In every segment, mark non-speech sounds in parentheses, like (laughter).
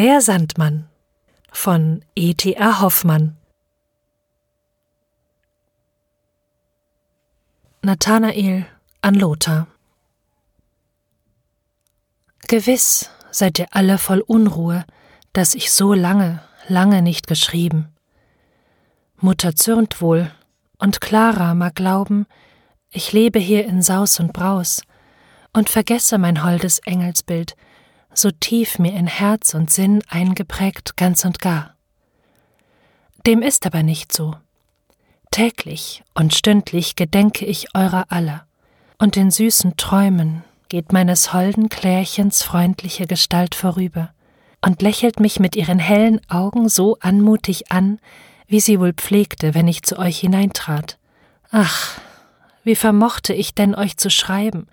Der Sandmann von E.T.A. Hoffmann Nathanael an Lothar Gewiss seid ihr alle voll Unruhe, dass ich so lange, lange nicht geschrieben. Mutter zürnt wohl, und Clara mag glauben, ich lebe hier in Saus und Braus und vergesse mein holdes Engelsbild, so tief mir in Herz und Sinn eingeprägt ganz und gar. Dem ist aber nicht so. Täglich und stündlich gedenke ich eurer aller, und in süßen Träumen geht meines holden Klärchens freundliche Gestalt vorüber und lächelt mich mit ihren hellen Augen so anmutig an, wie sie wohl pflegte, wenn ich zu euch hineintrat. Ach, wie vermochte ich denn euch zu schreiben,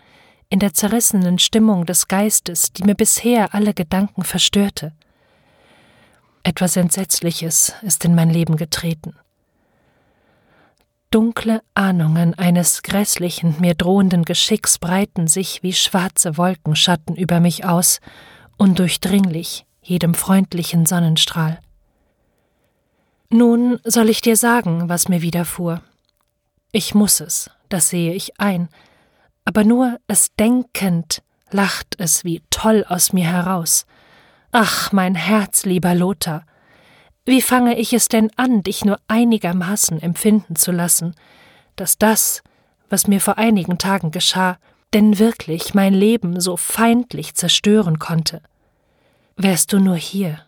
in der zerrissenen Stimmung des Geistes, die mir bisher alle Gedanken verstörte. Etwas Entsetzliches ist in mein Leben getreten. Dunkle Ahnungen eines grässlichen, mir drohenden Geschicks breiten sich wie schwarze Wolkenschatten über mich aus, undurchdringlich jedem freundlichen Sonnenstrahl. Nun soll ich dir sagen, was mir widerfuhr. Ich muss es, das sehe ich ein, aber nur es denkend lacht es wie toll aus mir heraus. Ach, mein Herz, lieber Lothar, wie fange ich es denn an, dich nur einigermaßen empfinden zu lassen, dass das, was mir vor einigen Tagen geschah, denn wirklich mein Leben so feindlich zerstören konnte? Wärst du nur hier,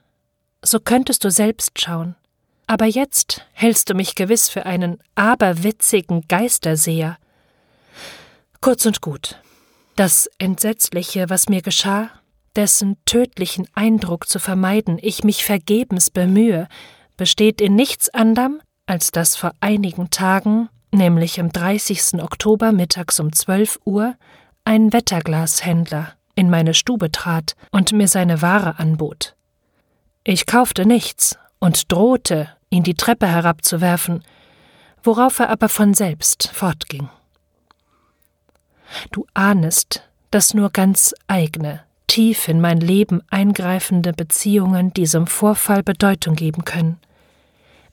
so könntest du selbst schauen. Aber jetzt hältst du mich gewiss für einen aberwitzigen Geisterseher, Kurz und gut. Das Entsetzliche, was mir geschah, dessen tödlichen Eindruck zu vermeiden ich mich vergebens bemühe, besteht in nichts anderem, als dass vor einigen Tagen, nämlich am 30. Oktober mittags um 12 Uhr, ein Wetterglashändler in meine Stube trat und mir seine Ware anbot. Ich kaufte nichts und drohte, ihn die Treppe herabzuwerfen, worauf er aber von selbst fortging. Du ahnest, dass nur ganz eigene, tief in mein Leben eingreifende Beziehungen diesem Vorfall Bedeutung geben können.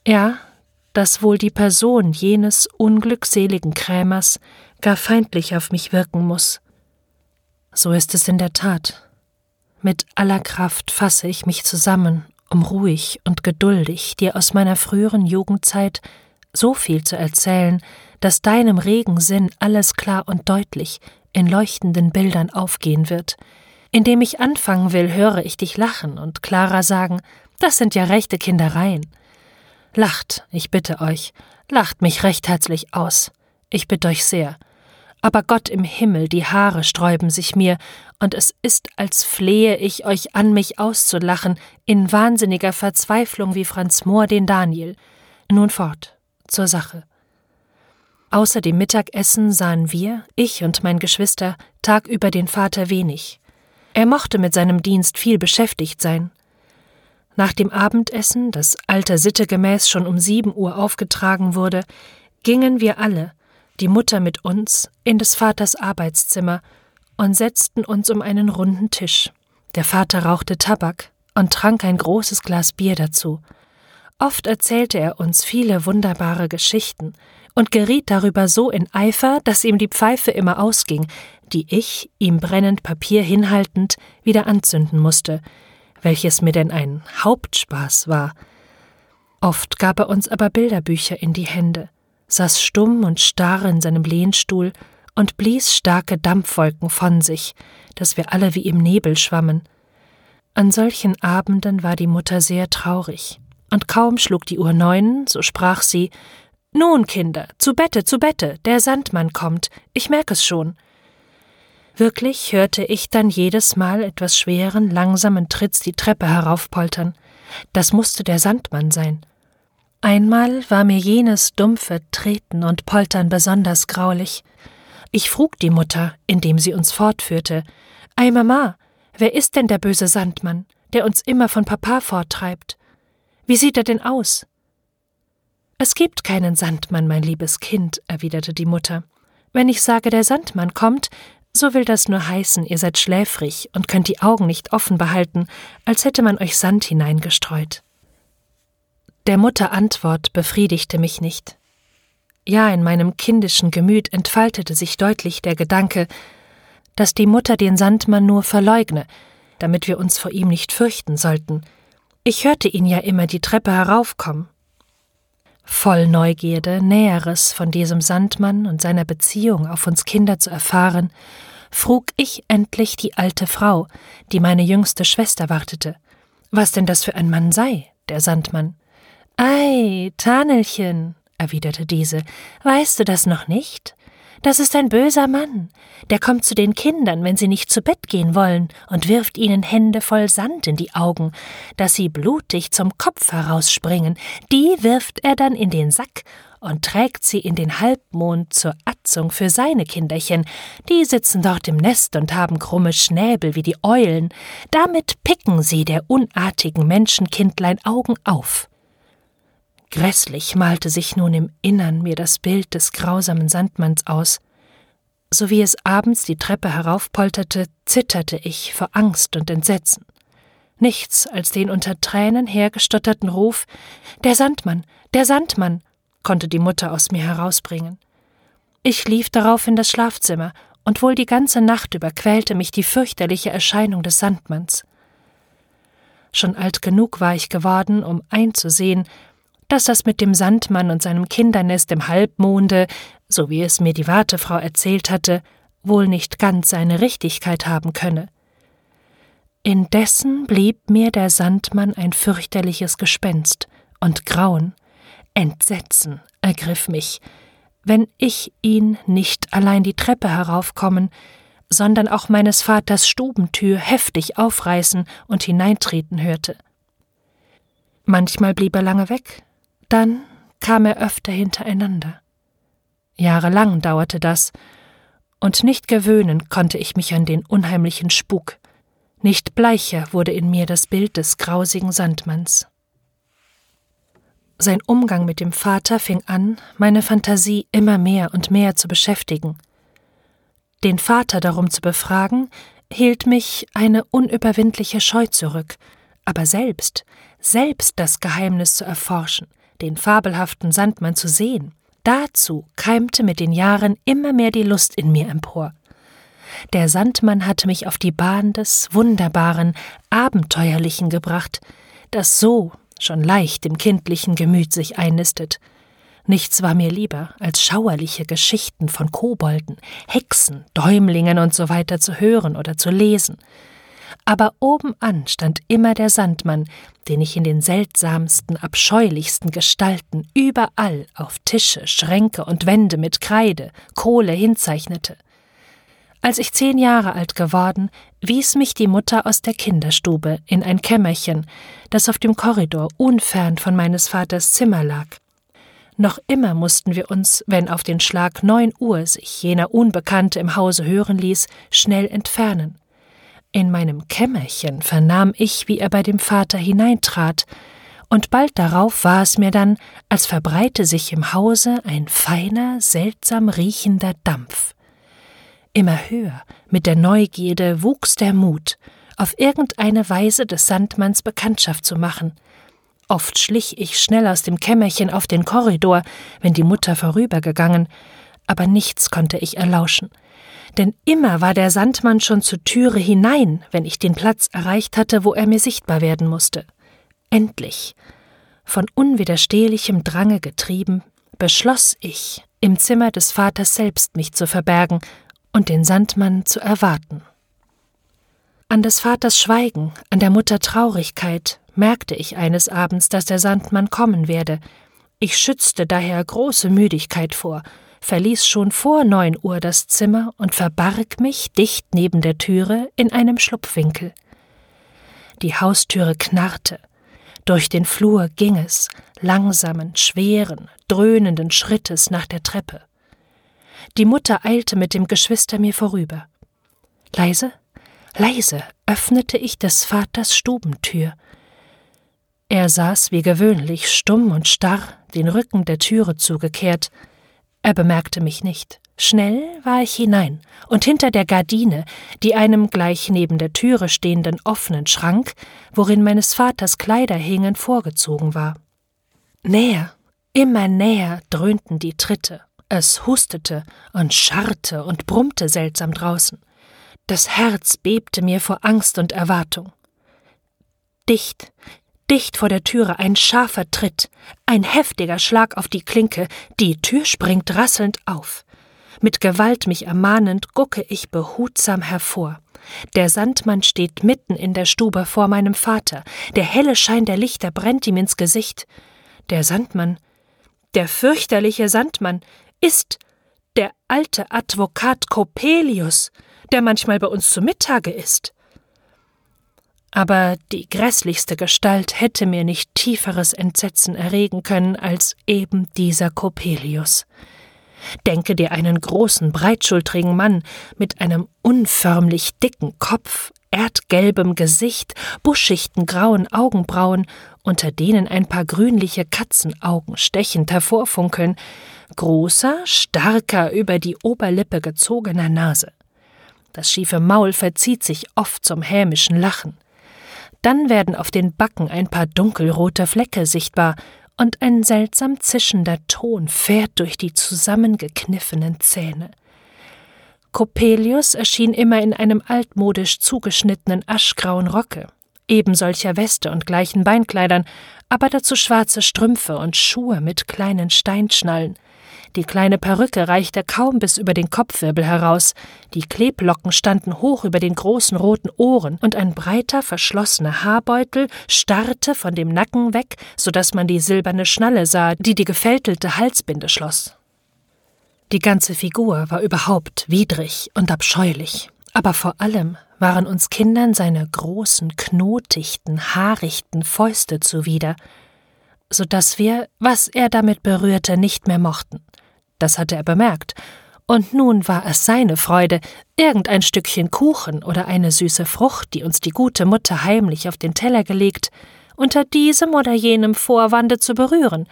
Ja, dass wohl die Person jenes unglückseligen Krämers gar feindlich auf mich wirken muss. So ist es in der Tat. Mit aller Kraft fasse ich mich zusammen, um ruhig und geduldig dir aus meiner früheren Jugendzeit so viel zu erzählen, dass deinem regen Sinn alles klar und deutlich in leuchtenden Bildern aufgehen wird. Indem ich anfangen will, höre ich dich lachen und Clara sagen, das sind ja rechte Kindereien. Lacht, ich bitte euch, lacht mich recht herzlich aus. Ich bitte euch sehr. Aber Gott im Himmel, die Haare sträuben sich mir, und es ist, als flehe ich euch an, mich auszulachen, in wahnsinniger Verzweiflung wie Franz Mohr den Daniel. Nun fort, zur Sache. Außer dem Mittagessen sahen wir, ich und mein Geschwister, tagüber den Vater wenig. Er mochte mit seinem Dienst viel beschäftigt sein. Nach dem Abendessen, das alter Sitte gemäß schon um sieben Uhr aufgetragen wurde, gingen wir alle, die Mutter mit uns, in des Vaters Arbeitszimmer und setzten uns um einen runden Tisch. Der Vater rauchte Tabak und trank ein großes Glas Bier dazu. Oft erzählte er uns viele wunderbare Geschichten, und geriet darüber so in Eifer, dass ihm die Pfeife immer ausging, die ich, ihm brennend Papier hinhaltend, wieder anzünden musste, welches mir denn ein Hauptspaß war. Oft gab er uns aber Bilderbücher in die Hände, saß stumm und starr in seinem Lehnstuhl und blies starke Dampfwolken von sich, dass wir alle wie im Nebel schwammen. An solchen Abenden war die Mutter sehr traurig, und kaum schlug die Uhr neun, so sprach sie nun, Kinder, zu Bette, zu Bette, der Sandmann kommt, ich merk es schon. Wirklich hörte ich dann jedes Mal etwas schweren, langsamen Tritts die Treppe heraufpoltern. Das musste der Sandmann sein. Einmal war mir jenes dumpfe Treten und Poltern besonders graulich. Ich frug die Mutter, indem sie uns fortführte: Ei, Mama, wer ist denn der böse Sandmann, der uns immer von Papa forttreibt? Wie sieht er denn aus? Es gibt keinen Sandmann, mein liebes Kind, erwiderte die Mutter. Wenn ich sage, der Sandmann kommt, so will das nur heißen, ihr seid schläfrig und könnt die Augen nicht offen behalten, als hätte man euch Sand hineingestreut. Der Mutter Antwort befriedigte mich nicht. Ja, in meinem kindischen Gemüt entfaltete sich deutlich der Gedanke, dass die Mutter den Sandmann nur verleugne, damit wir uns vor ihm nicht fürchten sollten. Ich hörte ihn ja immer die Treppe heraufkommen. Voll Neugierde, Näheres von diesem Sandmann und seiner Beziehung auf uns Kinder zu erfahren, frug ich endlich die alte Frau, die meine jüngste Schwester wartete, was denn das für ein Mann sei, der Sandmann. Ei, Tanelchen, erwiderte diese, weißt du das noch nicht? Das ist ein böser Mann, der kommt zu den Kindern, wenn sie nicht zu Bett gehen wollen, und wirft ihnen Hände voll Sand in die Augen, dass sie blutig zum Kopf herausspringen, die wirft er dann in den Sack und trägt sie in den Halbmond zur Atzung für seine Kinderchen, die sitzen dort im Nest und haben krumme Schnäbel wie die Eulen, damit picken sie der unartigen Menschenkindlein Augen auf. Grässlich malte sich nun im Innern mir das Bild des grausamen Sandmanns aus. So wie es abends die Treppe heraufpolterte, zitterte ich vor Angst und Entsetzen. Nichts als den unter Tränen hergestotterten Ruf Der Sandmann, der Sandmann, konnte die Mutter aus mir herausbringen. Ich lief darauf in das Schlafzimmer, und wohl die ganze Nacht über quälte mich die fürchterliche Erscheinung des Sandmanns. Schon alt genug war ich geworden, um einzusehen, dass das mit dem Sandmann und seinem Kindernest im Halbmonde, so wie es mir die Wartefrau erzählt hatte, wohl nicht ganz seine Richtigkeit haben könne. Indessen blieb mir der Sandmann ein fürchterliches Gespenst, und Grauen, Entsetzen ergriff mich, wenn ich ihn nicht allein die Treppe heraufkommen, sondern auch meines Vaters Stubentür heftig aufreißen und hineintreten hörte. Manchmal blieb er lange weg, dann kam er öfter hintereinander. Jahrelang dauerte das, und nicht gewöhnen konnte ich mich an den unheimlichen Spuk. Nicht bleicher wurde in mir das Bild des grausigen Sandmanns. Sein Umgang mit dem Vater fing an, meine Fantasie immer mehr und mehr zu beschäftigen. Den Vater darum zu befragen, hielt mich eine unüberwindliche Scheu zurück, aber selbst, selbst das Geheimnis zu erforschen, den fabelhaften Sandmann zu sehen, dazu keimte mit den Jahren immer mehr die Lust in mir empor. Der Sandmann hatte mich auf die Bahn des Wunderbaren, Abenteuerlichen gebracht, das so schon leicht im kindlichen Gemüt sich einnistet. Nichts war mir lieber, als schauerliche Geschichten von Kobolden, Hexen, Däumlingen und so zu hören oder zu lesen aber obenan stand immer der Sandmann, den ich in den seltsamsten, abscheulichsten Gestalten überall auf Tische, Schränke und Wände mit Kreide, Kohle hinzeichnete. Als ich zehn Jahre alt geworden, wies mich die Mutter aus der Kinderstube in ein Kämmerchen, das auf dem Korridor unfern von meines Vaters Zimmer lag. Noch immer mussten wir uns, wenn auf den Schlag neun Uhr sich jener Unbekannte im Hause hören ließ, schnell entfernen. In meinem Kämmerchen vernahm ich, wie er bei dem Vater hineintrat, und bald darauf war es mir dann, als verbreite sich im Hause ein feiner, seltsam riechender Dampf. Immer höher, mit der Neugierde, wuchs der Mut, auf irgendeine Weise des Sandmanns Bekanntschaft zu machen. Oft schlich ich schnell aus dem Kämmerchen auf den Korridor, wenn die Mutter vorübergegangen, aber nichts konnte ich erlauschen denn immer war der Sandmann schon zur Türe hinein, wenn ich den Platz erreicht hatte, wo er mir sichtbar werden musste. Endlich, von unwiderstehlichem Drange getrieben, beschloss ich, im Zimmer des Vaters selbst mich zu verbergen und den Sandmann zu erwarten. An des Vaters Schweigen, an der Mutter Traurigkeit merkte ich eines Abends, dass der Sandmann kommen werde. Ich schützte daher große Müdigkeit vor verließ schon vor neun Uhr das Zimmer und verbarg mich dicht neben der Türe in einem Schlupfwinkel. Die Haustüre knarrte. Durch den Flur ging es, langsamen, schweren, dröhnenden Schrittes nach der Treppe. Die Mutter eilte mit dem Geschwister mir vorüber. Leise, leise öffnete ich des Vaters Stubentür. Er saß wie gewöhnlich stumm und starr, den Rücken der Türe zugekehrt, er bemerkte mich nicht, Schnell war ich hinein und hinter der Gardine, die einem gleich neben der Türe stehenden offenen Schrank, worin meines Vaters Kleider hingen, vorgezogen war. Näher, immer näher dröhnten die Tritte. Es hustete und scharrte und brummte seltsam draußen. Das Herz bebte mir vor Angst und Erwartung. Dicht, dicht vor der Türe ein scharfer Tritt, ein heftiger Schlag auf die Klinke, die Tür springt rasselnd auf. Mit Gewalt mich ermahnend gucke ich behutsam hervor. Der Sandmann steht mitten in der Stube vor meinem Vater. Der helle Schein der Lichter brennt ihm ins Gesicht. Der Sandmann, der fürchterliche Sandmann, ist der alte Advokat Coppelius, der manchmal bei uns zu Mittage ist. Aber die grässlichste Gestalt hätte mir nicht tieferes Entsetzen erregen können als eben dieser Coppelius. Denke dir einen großen, breitschultrigen Mann mit einem unförmlich dicken Kopf, erdgelbem Gesicht, buschichten grauen Augenbrauen, unter denen ein paar grünliche Katzenaugen stechend hervorfunkeln, großer, starker, über die Oberlippe gezogener Nase. Das schiefe Maul verzieht sich oft zum hämischen Lachen. Dann werden auf den Backen ein paar dunkelrote Flecke sichtbar, und ein seltsam zischender Ton fährt durch die zusammengekniffenen Zähne. Coppelius erschien immer in einem altmodisch zugeschnittenen aschgrauen Rocke, ebensolcher Weste und gleichen Beinkleidern, aber dazu schwarze Strümpfe und Schuhe mit kleinen Steinschnallen, die kleine Perücke reichte kaum bis über den Kopfwirbel heraus, die Kleblocken standen hoch über den großen roten Ohren, und ein breiter, verschlossener Haarbeutel starrte von dem Nacken weg, so dass man die silberne Schnalle sah, die die gefältelte Halsbinde schloss. Die ganze Figur war überhaupt widrig und abscheulich, aber vor allem waren uns Kindern seine großen, knotichten, haarichten Fäuste zuwider, so dass wir, was er damit berührte, nicht mehr mochten das hatte er bemerkt, und nun war es seine Freude, irgendein Stückchen Kuchen oder eine süße Frucht, die uns die gute Mutter heimlich auf den Teller gelegt, unter diesem oder jenem Vorwande zu berühren,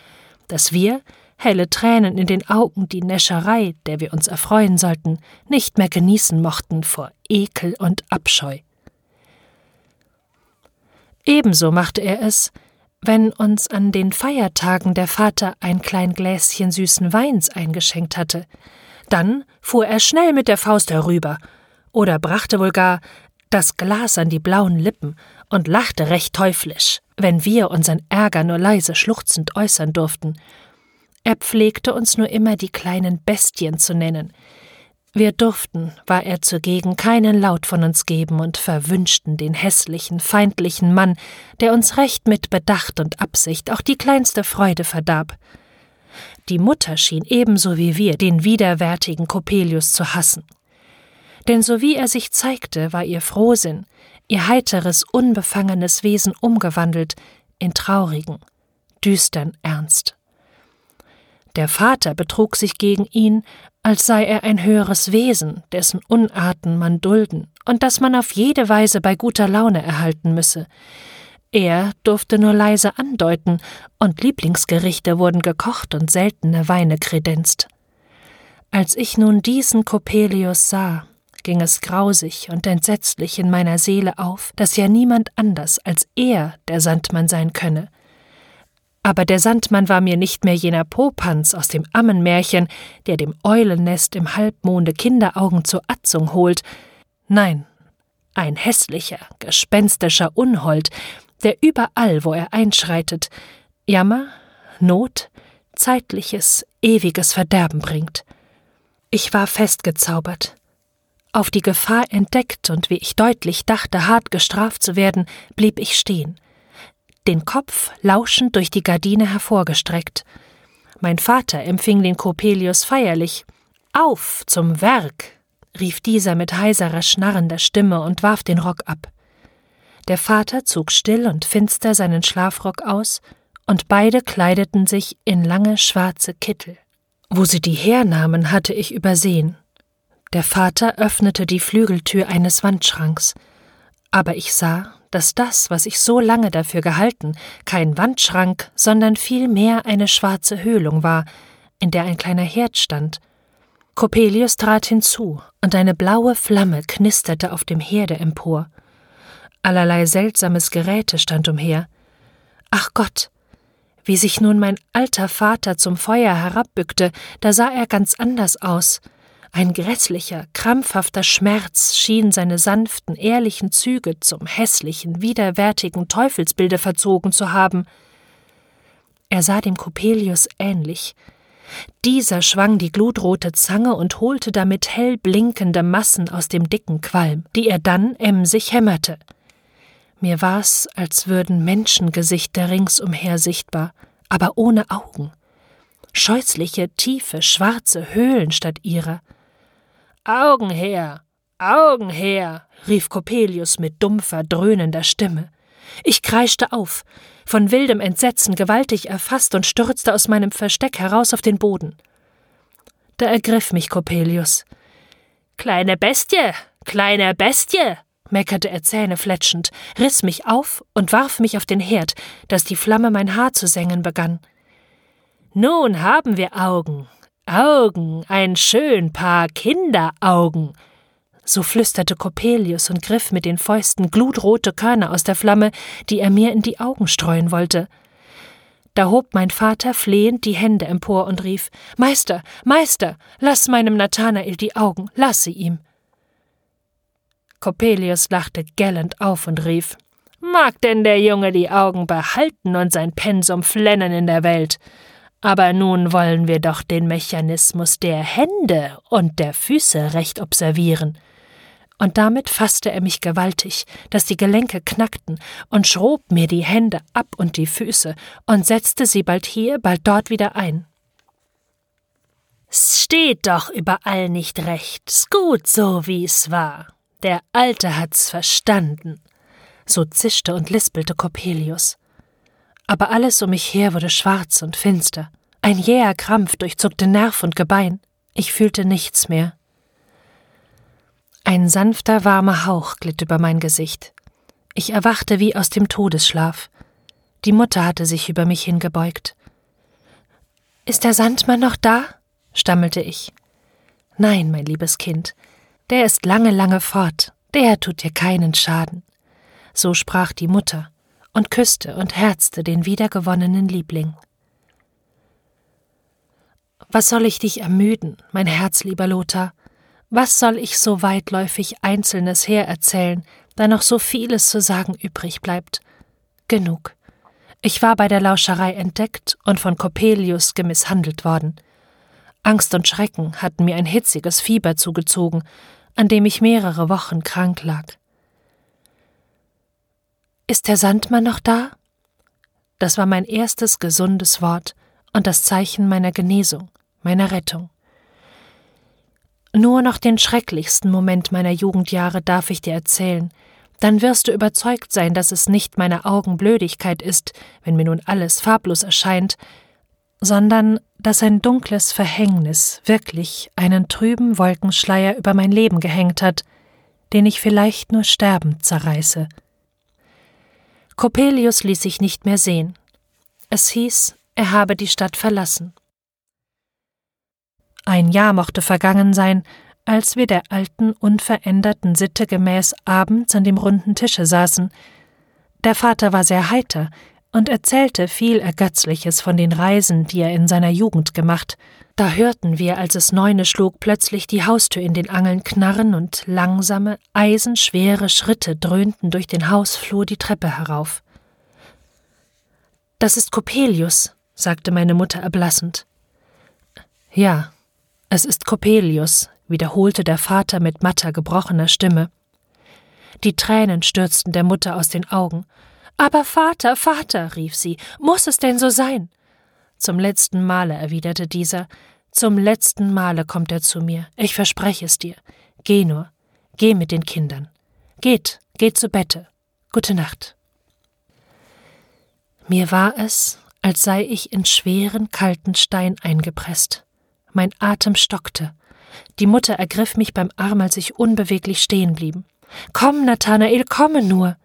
dass wir, helle Tränen in den Augen, die Näscherei, der wir uns erfreuen sollten, nicht mehr genießen mochten vor Ekel und Abscheu. Ebenso machte er es, wenn uns an den Feiertagen der Vater ein klein Gläschen süßen Weins eingeschenkt hatte. Dann fuhr er schnell mit der Faust herüber oder brachte wohl gar das Glas an die blauen Lippen und lachte recht teuflisch, wenn wir unseren Ärger nur leise schluchzend äußern durften. Er pflegte uns nur immer die kleinen Bestien zu nennen, wir durften, war er zugegen, keinen Laut von uns geben und verwünschten den hässlichen, feindlichen Mann, der uns recht mit Bedacht und Absicht auch die kleinste Freude verdarb. Die Mutter schien ebenso wie wir den widerwärtigen Coppelius zu hassen. Denn so wie er sich zeigte, war ihr Frohsinn, ihr heiteres, unbefangenes Wesen umgewandelt in traurigen, düstern Ernst. Der Vater betrug sich gegen ihn, als sei er ein höheres Wesen, dessen Unarten man dulden und das man auf jede Weise bei guter Laune erhalten müsse. Er durfte nur leise andeuten, und Lieblingsgerichte wurden gekocht und seltene Weine kredenzt. Als ich nun diesen Coppelius sah, ging es grausig und entsetzlich in meiner Seele auf, dass ja niemand anders als er der Sandmann sein könne, aber der Sandmann war mir nicht mehr jener Popanz aus dem Ammenmärchen, der dem Eulennest im Halbmonde Kinderaugen zur Atzung holt. Nein, ein hässlicher, gespenstischer Unhold, der überall, wo er einschreitet, Jammer, Not, zeitliches, ewiges Verderben bringt. Ich war festgezaubert. Auf die Gefahr entdeckt und wie ich deutlich dachte, hart gestraft zu werden, blieb ich stehen den Kopf lauschend durch die Gardine hervorgestreckt. Mein Vater empfing den Coppelius feierlich. Auf zum Werk! rief dieser mit heiserer, schnarrender Stimme und warf den Rock ab. Der Vater zog still und finster seinen Schlafrock aus, und beide kleideten sich in lange schwarze Kittel. Wo sie die hernahmen, hatte ich übersehen. Der Vater öffnete die Flügeltür eines Wandschranks, aber ich sah, dass das, was ich so lange dafür gehalten, kein Wandschrank, sondern vielmehr eine schwarze Höhlung war, in der ein kleiner Herd stand. Coppelius trat hinzu, und eine blaue Flamme knisterte auf dem Herde empor. Allerlei seltsames Geräte stand umher. Ach Gott, wie sich nun mein alter Vater zum Feuer herabbückte, da sah er ganz anders aus. Ein grässlicher, krampfhafter Schmerz schien seine sanften, ehrlichen Züge zum hässlichen, widerwärtigen Teufelsbilde verzogen zu haben. Er sah dem Coppelius ähnlich. Dieser schwang die glutrote Zange und holte damit hell blinkende Massen aus dem dicken Qualm, die er dann emsig hämmerte. Mir war's, als würden Menschengesichter ringsumher sichtbar, aber ohne Augen. Scheußliche, tiefe, schwarze Höhlen statt ihrer. Augen her, Augen her, rief Coppelius mit dumpfer, dröhnender Stimme. Ich kreischte auf, von wildem Entsetzen gewaltig erfasst und stürzte aus meinem Versteck heraus auf den Boden. Da ergriff mich Coppelius. Kleine Bestie, kleine Bestie, meckerte er zähnefletschend, riss mich auf und warf mich auf den Herd, dass die Flamme mein Haar zu sengen begann. Nun haben wir Augen, Augen, ein schön Paar Kinderaugen, so flüsterte Coppelius und griff mit den Fäusten glutrote Körner aus der Flamme, die er mir in die Augen streuen wollte. Da hob mein Vater flehend die Hände empor und rief Meister, Meister, lass meinem Nathanael die Augen, lass sie ihm. Coppelius lachte gellend auf und rief Mag denn der Junge die Augen behalten und sein Pensum flennen in der Welt? Aber nun wollen wir doch den Mechanismus der Hände und der Füße recht observieren und damit fasste er mich gewaltig, dass die Gelenke knackten, und schrob mir die Hände ab und die Füße und setzte sie bald hier, bald dort wieder ein. S steht doch überall nicht recht, s gut so, wie's war. Der Alte hat's verstanden. So zischte und lispelte Coppelius. Aber alles um mich her wurde schwarz und finster. Ein jäher Krampf durchzuckte Nerv und Gebein. Ich fühlte nichts mehr. Ein sanfter, warmer Hauch glitt über mein Gesicht. Ich erwachte wie aus dem Todesschlaf. Die Mutter hatte sich über mich hingebeugt. Ist der Sandmann noch da? stammelte ich. Nein, mein liebes Kind, der ist lange, lange fort, der tut dir keinen Schaden. So sprach die Mutter und küsste und herzte den wiedergewonnenen Liebling. Was soll ich dich ermüden, mein herzlieber Lothar? Was soll ich so weitläufig Einzelnes hererzählen, da noch so vieles zu sagen übrig bleibt? Genug. Ich war bei der Lauscherei entdeckt und von Coppelius gemisshandelt worden. Angst und Schrecken hatten mir ein hitziges Fieber zugezogen, an dem ich mehrere Wochen krank lag. Ist der Sandmann noch da? Das war mein erstes gesundes Wort und das Zeichen meiner Genesung, meiner Rettung. Nur noch den schrecklichsten Moment meiner Jugendjahre darf ich dir erzählen, dann wirst du überzeugt sein, dass es nicht meine Augenblödigkeit ist, wenn mir nun alles farblos erscheint, sondern dass ein dunkles Verhängnis wirklich einen trüben Wolkenschleier über mein Leben gehängt hat, den ich vielleicht nur sterbend zerreiße. Coppelius ließ sich nicht mehr sehen. Es hieß, er habe die Stadt verlassen. Ein Jahr mochte vergangen sein, als wir der alten, unveränderten Sitte gemäß abends an dem runden Tische saßen. Der Vater war sehr heiter und erzählte viel Ergötzliches von den Reisen, die er in seiner Jugend gemacht. Da hörten wir, als es neune schlug, plötzlich die Haustür in den Angeln knarren und langsame, eisenschwere Schritte dröhnten durch den Hausflur die Treppe herauf. Das ist Coppelius, sagte meine Mutter erblassend. Ja, es ist Coppelius, wiederholte der Vater mit matter, gebrochener Stimme. Die Tränen stürzten der Mutter aus den Augen. Aber Vater, Vater, rief sie, muss es denn so sein? Zum letzten Male, erwiderte dieser, zum letzten Male kommt er zu mir, ich verspreche es dir. Geh nur, geh mit den Kindern. Geht, geht zu Bette. Gute Nacht. Mir war es, als sei ich in schweren, kalten Stein eingepresst. Mein Atem stockte. Die Mutter ergriff mich beim Arm, als ich unbeweglich stehen blieb. Komm, Nathanael, komme nur!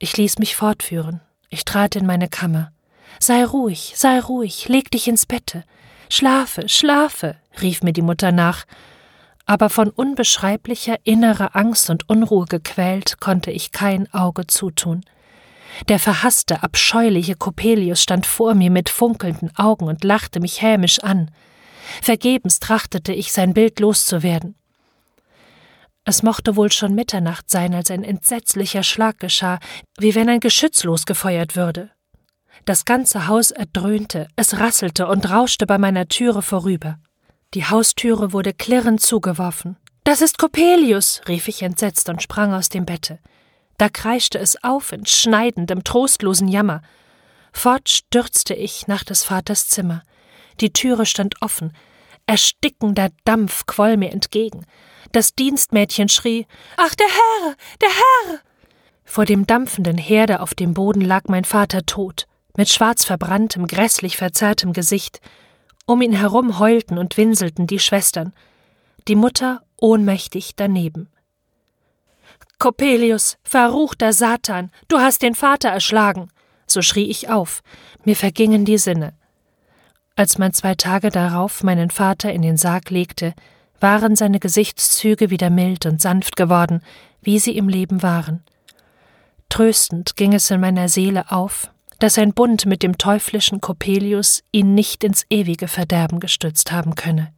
Ich ließ mich fortführen. Ich trat in meine Kammer. Sei ruhig, sei ruhig, leg dich ins Bette. Schlafe, schlafe, rief mir die Mutter nach, aber von unbeschreiblicher innerer Angst und Unruhe gequält konnte ich kein Auge zutun. Der verhasste, abscheuliche Coppelius stand vor mir mit funkelnden Augen und lachte mich hämisch an. Vergebens trachtete ich, sein Bild loszuwerden. Es mochte wohl schon Mitternacht sein, als ein entsetzlicher Schlag geschah, wie wenn ein Geschütz losgefeuert würde. Das ganze Haus erdröhnte, es rasselte und rauschte bei meiner Türe vorüber. Die Haustüre wurde klirrend zugeworfen. Das ist Coppelius, rief ich entsetzt und sprang aus dem Bette. Da kreischte es auf in schneidendem, trostlosen Jammer. Fort stürzte ich nach des Vaters Zimmer. Die Türe stand offen. Erstickender Dampf quoll mir entgegen. Das Dienstmädchen schrie Ach, der Herr. Der Herr. Vor dem dampfenden Herde auf dem Boden lag mein Vater tot, mit schwarz verbranntem, grässlich verzerrtem Gesicht. Um ihn herum heulten und winselten die Schwestern, die Mutter ohnmächtig daneben. Coppelius, verruchter Satan, du hast den Vater erschlagen, so schrie ich auf, mir vergingen die Sinne. Als man zwei Tage darauf meinen Vater in den Sarg legte, waren seine Gesichtszüge wieder mild und sanft geworden, wie sie im Leben waren. Tröstend ging es in meiner Seele auf, dass ein Bund mit dem teuflischen Coppelius ihn nicht ins ewige Verderben gestürzt haben könne.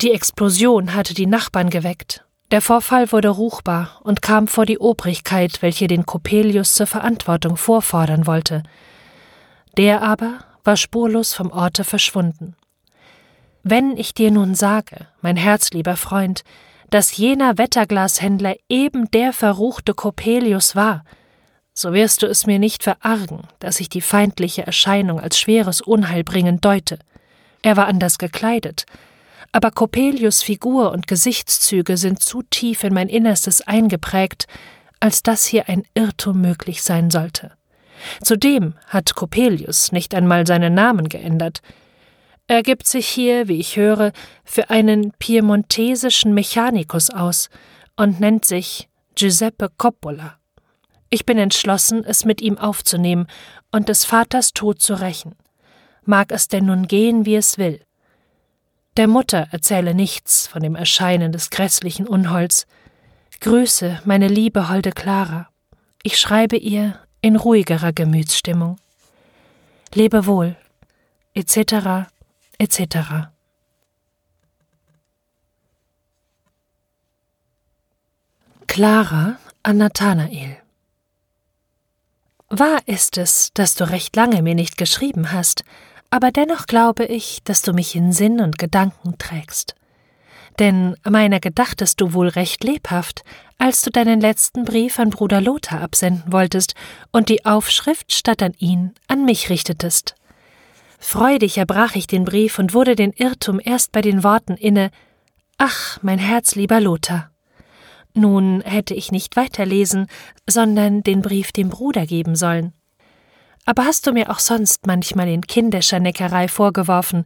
Die Explosion hatte die Nachbarn geweckt. Der Vorfall wurde ruchbar und kam vor die Obrigkeit, welche den Coppelius zur Verantwortung vorfordern wollte. Der aber war spurlos vom Orte verschwunden. Wenn ich dir nun sage, mein herzlieber Freund, dass jener Wetterglashändler eben der verruchte Coppelius war, so wirst du es mir nicht verargen, dass ich die feindliche Erscheinung als schweres Unheil bringend deute. Er war anders gekleidet, aber Coppelius Figur und Gesichtszüge sind zu tief in mein Innerstes eingeprägt, als dass hier ein Irrtum möglich sein sollte. Zudem hat Coppelius nicht einmal seinen Namen geändert. Er gibt sich hier, wie ich höre, für einen piemontesischen Mechanikus aus und nennt sich Giuseppe Coppola. Ich bin entschlossen, es mit ihm aufzunehmen und des Vaters Tod zu rächen. Mag es denn nun gehen, wie es will. Der Mutter erzähle nichts von dem Erscheinen des grässlichen Unholds. Grüße, meine liebe holde Clara. Ich schreibe ihr in ruhigerer Gemütsstimmung. Lebe wohl, etc., etc. Clara an Nathanael Wahr ist es, dass du recht lange mir nicht geschrieben hast, aber dennoch glaube ich, dass du mich in Sinn und Gedanken trägst. Denn meiner gedachtest du wohl recht lebhaft, als du deinen letzten Brief an Bruder Lothar absenden wolltest und die Aufschrift statt an ihn an mich richtetest. Freudig erbrach ich den Brief und wurde den Irrtum erst bei den Worten inne Ach, mein herzlieber Lothar. Nun hätte ich nicht weiterlesen, sondern den Brief dem Bruder geben sollen. Aber hast du mir auch sonst manchmal in kindischer Neckerei vorgeworfen,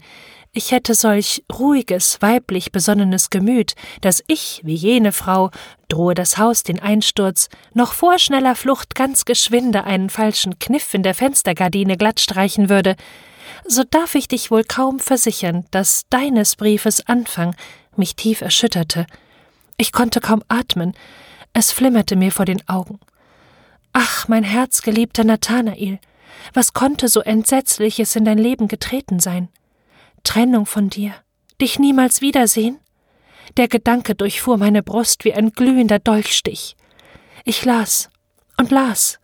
ich hätte solch ruhiges, weiblich besonnenes Gemüt, dass ich, wie jene Frau, drohe das Haus den Einsturz, noch vor schneller Flucht ganz geschwinde einen falschen Kniff in der Fenstergardine glatt streichen würde, so darf ich dich wohl kaum versichern, dass deines Briefes Anfang mich tief erschütterte ich konnte kaum atmen, es flimmerte mir vor den Augen. Ach, mein herzgeliebter Nathanael, was konnte so Entsetzliches in dein Leben getreten sein? Trennung von dir, dich niemals wiedersehen? Der Gedanke durchfuhr meine Brust wie ein glühender Dolchstich. Ich las und las.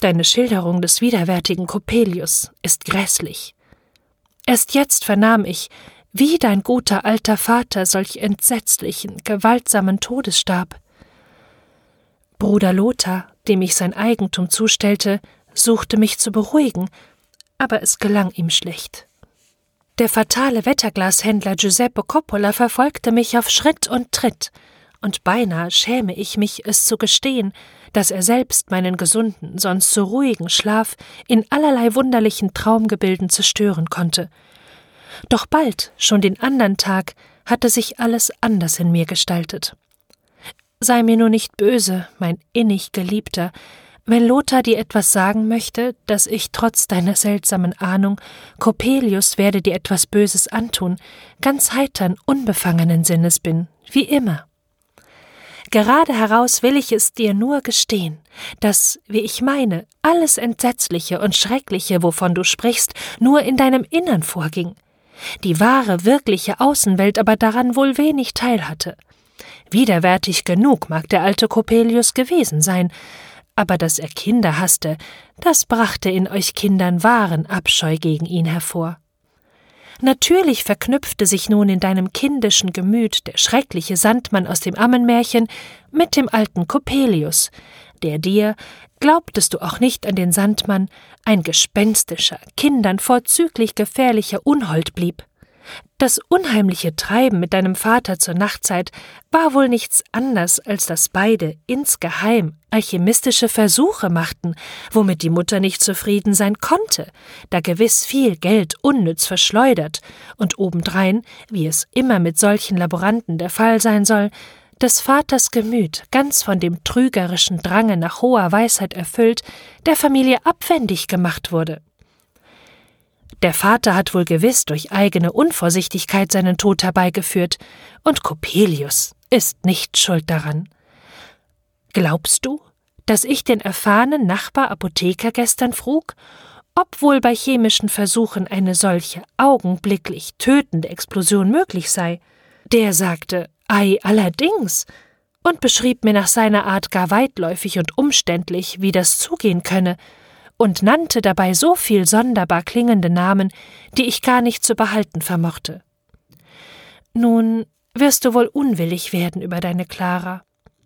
Deine Schilderung des widerwärtigen Coppelius ist grässlich. Erst jetzt vernahm ich, wie dein guter alter Vater solch entsetzlichen, gewaltsamen Todes starb. Bruder Lothar, dem ich sein Eigentum zustellte, suchte mich zu beruhigen, aber es gelang ihm schlecht. Der fatale Wetterglashändler Giuseppe Coppola verfolgte mich auf Schritt und Tritt, und beinahe schäme ich mich, es zu gestehen, dass er selbst meinen gesunden, sonst so ruhigen Schlaf in allerlei wunderlichen Traumgebilden zerstören konnte, doch bald, schon den andern Tag, hatte sich alles anders in mir gestaltet. Sei mir nur nicht böse, mein innig Geliebter, Wenn Lothar dir etwas sagen möchte, dass ich trotz deiner seltsamen Ahnung, Coppelius werde dir etwas Böses antun, ganz heitern, unbefangenen Sinnes bin, wie immer. Gerade heraus will ich es dir nur gestehen, dass, wie ich meine, alles Entsetzliche und Schreckliche, wovon du sprichst, nur in deinem Innern vorging, die wahre, wirkliche Außenwelt aber daran wohl wenig teilhatte. Widerwärtig genug mag der alte Coppelius gewesen sein, aber dass er Kinder hasste, das brachte in euch Kindern wahren Abscheu gegen ihn hervor. Natürlich verknüpfte sich nun in deinem kindischen Gemüt der schreckliche Sandmann aus dem Ammenmärchen mit dem alten Coppelius, der dir, glaubtest du auch nicht an den Sandmann, ein gespenstischer, Kindern vorzüglich gefährlicher Unhold blieb. Das unheimliche Treiben mit deinem Vater zur Nachtzeit war wohl nichts anders, als dass beide insgeheim alchemistische Versuche machten, womit die Mutter nicht zufrieden sein konnte, da gewiss viel Geld unnütz verschleudert und obendrein, wie es immer mit solchen Laboranten der Fall sein soll, des Vaters Gemüt, ganz von dem trügerischen Drange nach hoher Weisheit erfüllt, der Familie abwendig gemacht wurde. Der Vater hat wohl gewiss durch eigene Unvorsichtigkeit seinen Tod herbeigeführt, und Coppelius ist nicht schuld daran. Glaubst du, dass ich den erfahrenen Nachbar Apotheker gestern frug, ob wohl bei chemischen Versuchen eine solche augenblicklich tötende Explosion möglich sei? Der sagte, ei, allerdings, und beschrieb mir nach seiner Art gar weitläufig und umständlich, wie das zugehen könne, und nannte dabei so viel sonderbar klingende Namen, die ich gar nicht zu behalten vermochte. Nun wirst du wohl unwillig werden über deine Clara.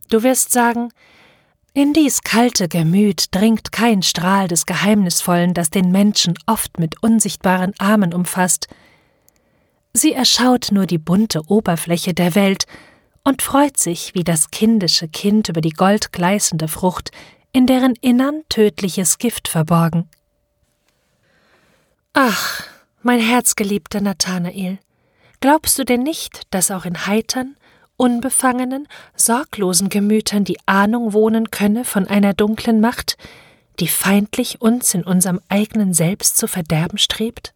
Du wirst sagen, in dies kalte Gemüt dringt kein Strahl des Geheimnisvollen, das den Menschen oft mit unsichtbaren Armen umfasst. Sie erschaut nur die bunte Oberfläche der Welt und freut sich wie das kindische Kind über die goldgleißende Frucht, in deren Innern tödliches Gift verborgen. Ach, mein herzgeliebter Nathanael, glaubst du denn nicht, dass auch in heitern, unbefangenen, sorglosen Gemütern die Ahnung wohnen könne von einer dunklen Macht, die feindlich uns in unserem eigenen Selbst zu verderben strebt?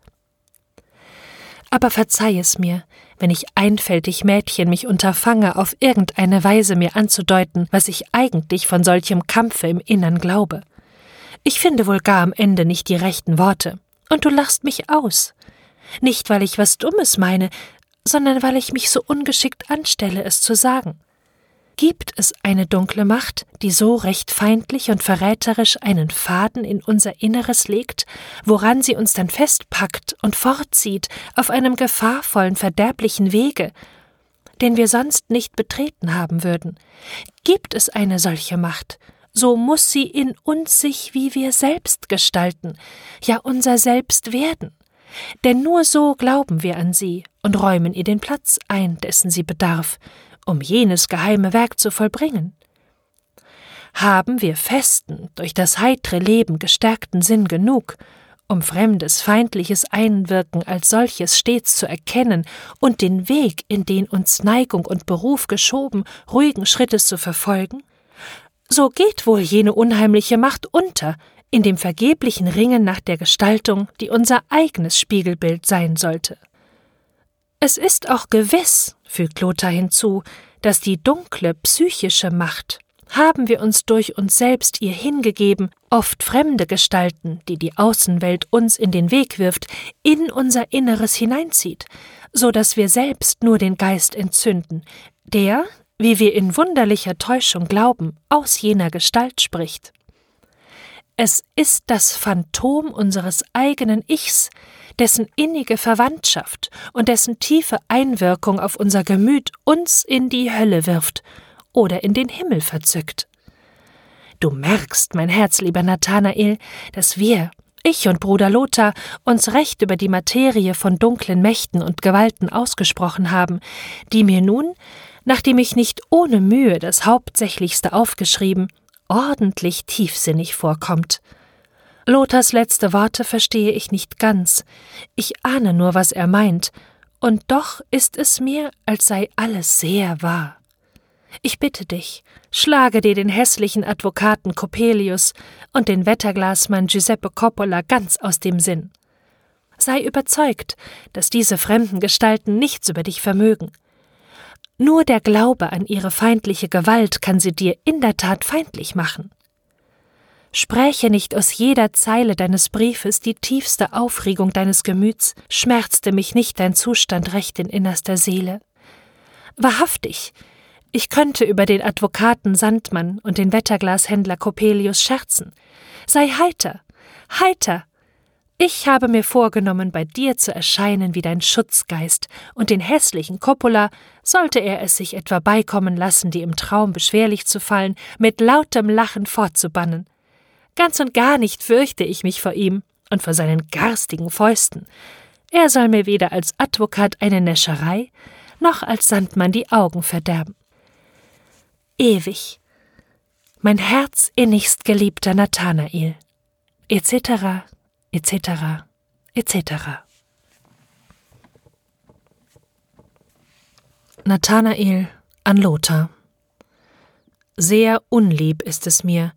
Aber verzeih es mir, wenn ich einfältig Mädchen mich unterfange, auf irgendeine Weise mir anzudeuten, was ich eigentlich von solchem Kampfe im Innern glaube. Ich finde wohl gar am Ende nicht die rechten Worte, und du lachst mich aus. Nicht, weil ich was Dummes meine, sondern weil ich mich so ungeschickt anstelle, es zu sagen. Gibt es eine dunkle Macht, die so recht feindlich und verräterisch einen Faden in unser Inneres legt, woran sie uns dann festpackt und fortzieht auf einem gefahrvollen, verderblichen Wege, den wir sonst nicht betreten haben würden? Gibt es eine solche Macht, so muss sie in uns sich wie wir selbst gestalten, ja unser Selbst werden. Denn nur so glauben wir an sie und räumen ihr den Platz ein, dessen sie bedarf, um jenes geheime Werk zu vollbringen? Haben wir festen, durch das heitre Leben gestärkten Sinn genug, um fremdes, feindliches Einwirken als solches stets zu erkennen und den Weg, in den uns Neigung und Beruf geschoben, ruhigen Schrittes zu verfolgen? So geht wohl jene unheimliche Macht unter, in dem vergeblichen Ringen nach der Gestaltung, die unser eigenes Spiegelbild sein sollte. Es ist auch gewiss, fügt Lothar hinzu, dass die dunkle psychische Macht, haben wir uns durch uns selbst ihr hingegeben, oft fremde Gestalten, die die Außenwelt uns in den Weg wirft, in unser Inneres hineinzieht, so dass wir selbst nur den Geist entzünden, der, wie wir in wunderlicher Täuschung glauben, aus jener Gestalt spricht. Es ist das Phantom unseres eigenen Ichs, dessen innige Verwandtschaft und dessen tiefe Einwirkung auf unser Gemüt uns in die Hölle wirft oder in den Himmel verzückt. Du merkst, mein herzlieber Nathanael, dass wir, ich und Bruder Lothar, uns recht über die Materie von dunklen Mächten und Gewalten ausgesprochen haben, die mir nun, nachdem ich nicht ohne Mühe das Hauptsächlichste aufgeschrieben, ordentlich tiefsinnig vorkommt. Lothars letzte Worte verstehe ich nicht ganz, ich ahne nur, was er meint, und doch ist es mir, als sei alles sehr wahr. Ich bitte dich, schlage dir den hässlichen Advokaten Coppelius und den Wetterglasmann Giuseppe Coppola ganz aus dem Sinn. Sei überzeugt, dass diese fremden Gestalten nichts über dich vermögen. Nur der Glaube an ihre feindliche Gewalt kann sie dir in der Tat feindlich machen. Spräche nicht aus jeder Zeile deines Briefes die tiefste Aufregung deines Gemüts, schmerzte mich nicht dein Zustand recht in innerster Seele. Wahrhaftig, ich könnte über den Advokaten Sandmann und den Wetterglashändler Coppelius scherzen. Sei heiter, heiter! Ich habe mir vorgenommen, bei dir zu erscheinen wie dein Schutzgeist, und den hässlichen Coppola, sollte er es sich etwa beikommen lassen, dir im Traum beschwerlich zu fallen, mit lautem Lachen fortzubannen. Ganz und gar nicht fürchte ich mich vor ihm und vor seinen garstigen Fäusten. Er soll mir weder als Advokat eine Näscherei, noch als Sandmann die Augen verderben ewig. Mein Herz innigst geliebter Nathanael, etc., etc., etc. Nathanael an Lothar. Sehr unlieb ist es mir,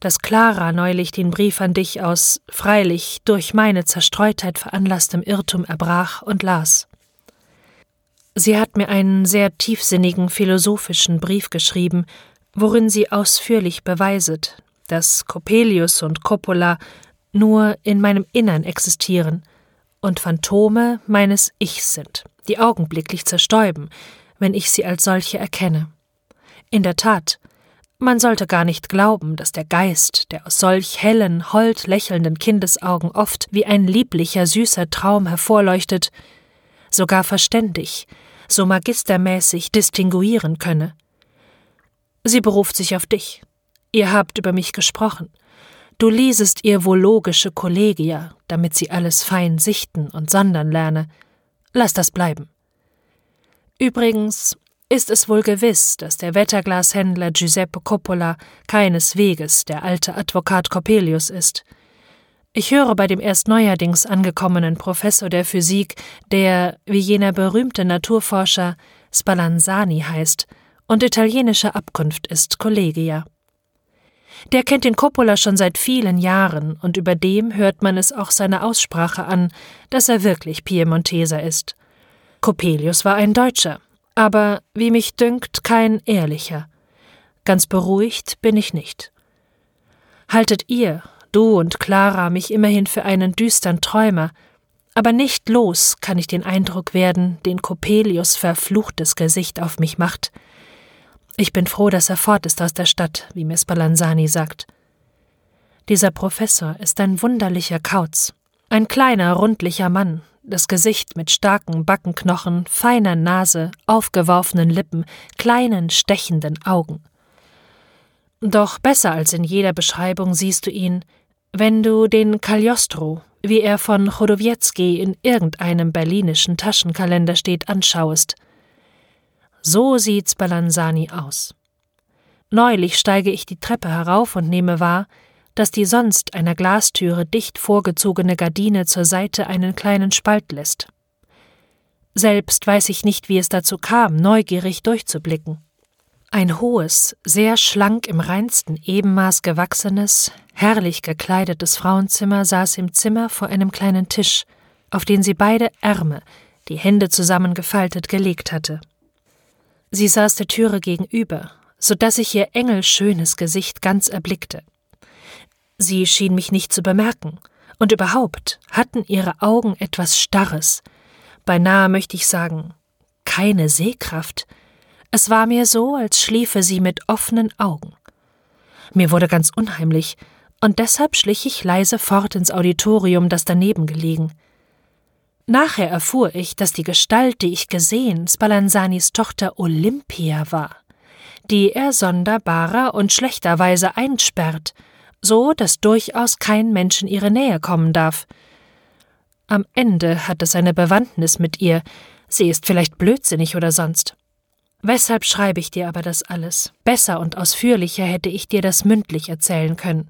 dass Clara neulich den Brief an dich aus freilich durch meine Zerstreutheit veranlasstem Irrtum erbrach und las. Sie hat mir einen sehr tiefsinnigen philosophischen Brief geschrieben, worin sie ausführlich beweiset, dass Coppelius und Coppola nur in meinem Innern existieren und Phantome meines Ichs sind, die augenblicklich zerstäuben, wenn ich sie als solche erkenne. In der Tat, man sollte gar nicht glauben, dass der Geist, der aus solch hellen, hold lächelnden Kindesaugen oft wie ein lieblicher, süßer Traum hervorleuchtet, sogar verständig, so magistermäßig distinguieren könne. Sie beruft sich auf dich. Ihr habt über mich gesprochen. Du liesest ihr wohl logische Kollegia, damit sie alles fein sichten und sondern lerne. Lass das bleiben. Übrigens ist es wohl gewiss, dass der Wetterglashändler Giuseppe Coppola keinesweges der alte Advokat Coppelius ist. Ich höre bei dem erst neuerdings angekommenen Professor der Physik, der, wie jener berühmte Naturforscher, Spallanzani heißt und italienischer Abkunft ist Collegia. Der kennt den Coppola schon seit vielen Jahren und über dem hört man es auch seiner Aussprache an, dass er wirklich Piemonteser ist. Coppelius war ein Deutscher, aber, wie mich dünkt, kein ehrlicher. Ganz beruhigt bin ich nicht. Haltet ihr, du und Clara mich immerhin für einen düstern Träumer, aber nicht los kann ich den Eindruck werden, den Coppelius verfluchtes Gesicht auf mich macht. Ich bin froh, dass er fort ist aus der Stadt, wie mir Spallanzani sagt. Dieser Professor ist ein wunderlicher Kauz, ein kleiner, rundlicher Mann, das Gesicht mit starken Backenknochen, feiner Nase, aufgeworfenen Lippen, kleinen, stechenden Augen. Doch besser als in jeder Beschreibung siehst du ihn, wenn du den Cagliostro, wie er von Chodowiecki in irgendeinem berlinischen Taschenkalender steht, anschaust. So sieht Spallanzani aus. Neulich steige ich die Treppe herauf und nehme wahr, dass die sonst einer Glastüre dicht vorgezogene Gardine zur Seite einen kleinen Spalt lässt. Selbst weiß ich nicht, wie es dazu kam, neugierig durchzublicken. Ein hohes, sehr schlank im reinsten Ebenmaß gewachsenes, herrlich gekleidetes Frauenzimmer saß im Zimmer vor einem kleinen Tisch, auf den sie beide Ärme, die Hände zusammengefaltet, gelegt hatte. Sie saß der Türe gegenüber, so dass ich ihr engelschönes Gesicht ganz erblickte. Sie schien mich nicht zu bemerken, und überhaupt hatten ihre Augen etwas Starres, beinahe möchte ich sagen, keine Sehkraft, es war mir so, als schliefe sie mit offenen Augen. Mir wurde ganz unheimlich, und deshalb schlich ich leise fort ins Auditorium, das daneben gelegen. Nachher erfuhr ich, dass die Gestalt, die ich gesehen, Spallanzanis Tochter Olympia war, die er sonderbarer und schlechterweise einsperrt, so dass durchaus kein Mensch in ihre Nähe kommen darf. Am Ende hat es eine Bewandtnis mit ihr, sie ist vielleicht blödsinnig oder sonst. Weshalb schreibe ich dir aber das alles? Besser und ausführlicher hätte ich dir das mündlich erzählen können.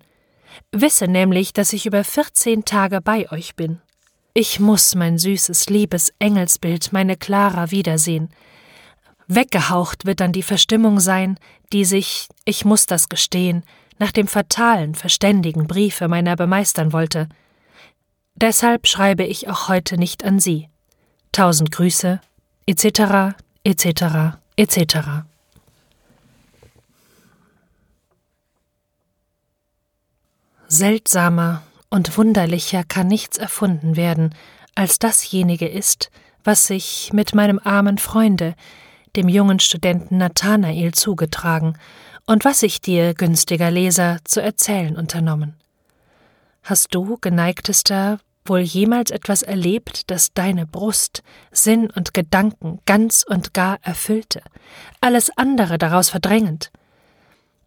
Wisse nämlich, dass ich über vierzehn Tage bei euch bin. Ich muss mein süßes, liebes Engelsbild, meine Clara, wiedersehen. Weggehaucht wird dann die Verstimmung sein, die sich, ich muss das gestehen, nach dem fatalen, verständigen Briefe meiner bemeistern wollte. Deshalb schreibe ich auch heute nicht an Sie. Tausend Grüße, etc., etc., etc. Seltsamer und wunderlicher kann nichts erfunden werden, als dasjenige ist, was sich mit meinem armen Freunde, dem jungen Studenten Nathanael, zugetragen und was ich dir, günstiger Leser, zu erzählen unternommen. Hast du, geneigtester, wohl jemals etwas erlebt, das deine Brust, Sinn und Gedanken ganz und gar erfüllte, alles andere daraus verdrängend?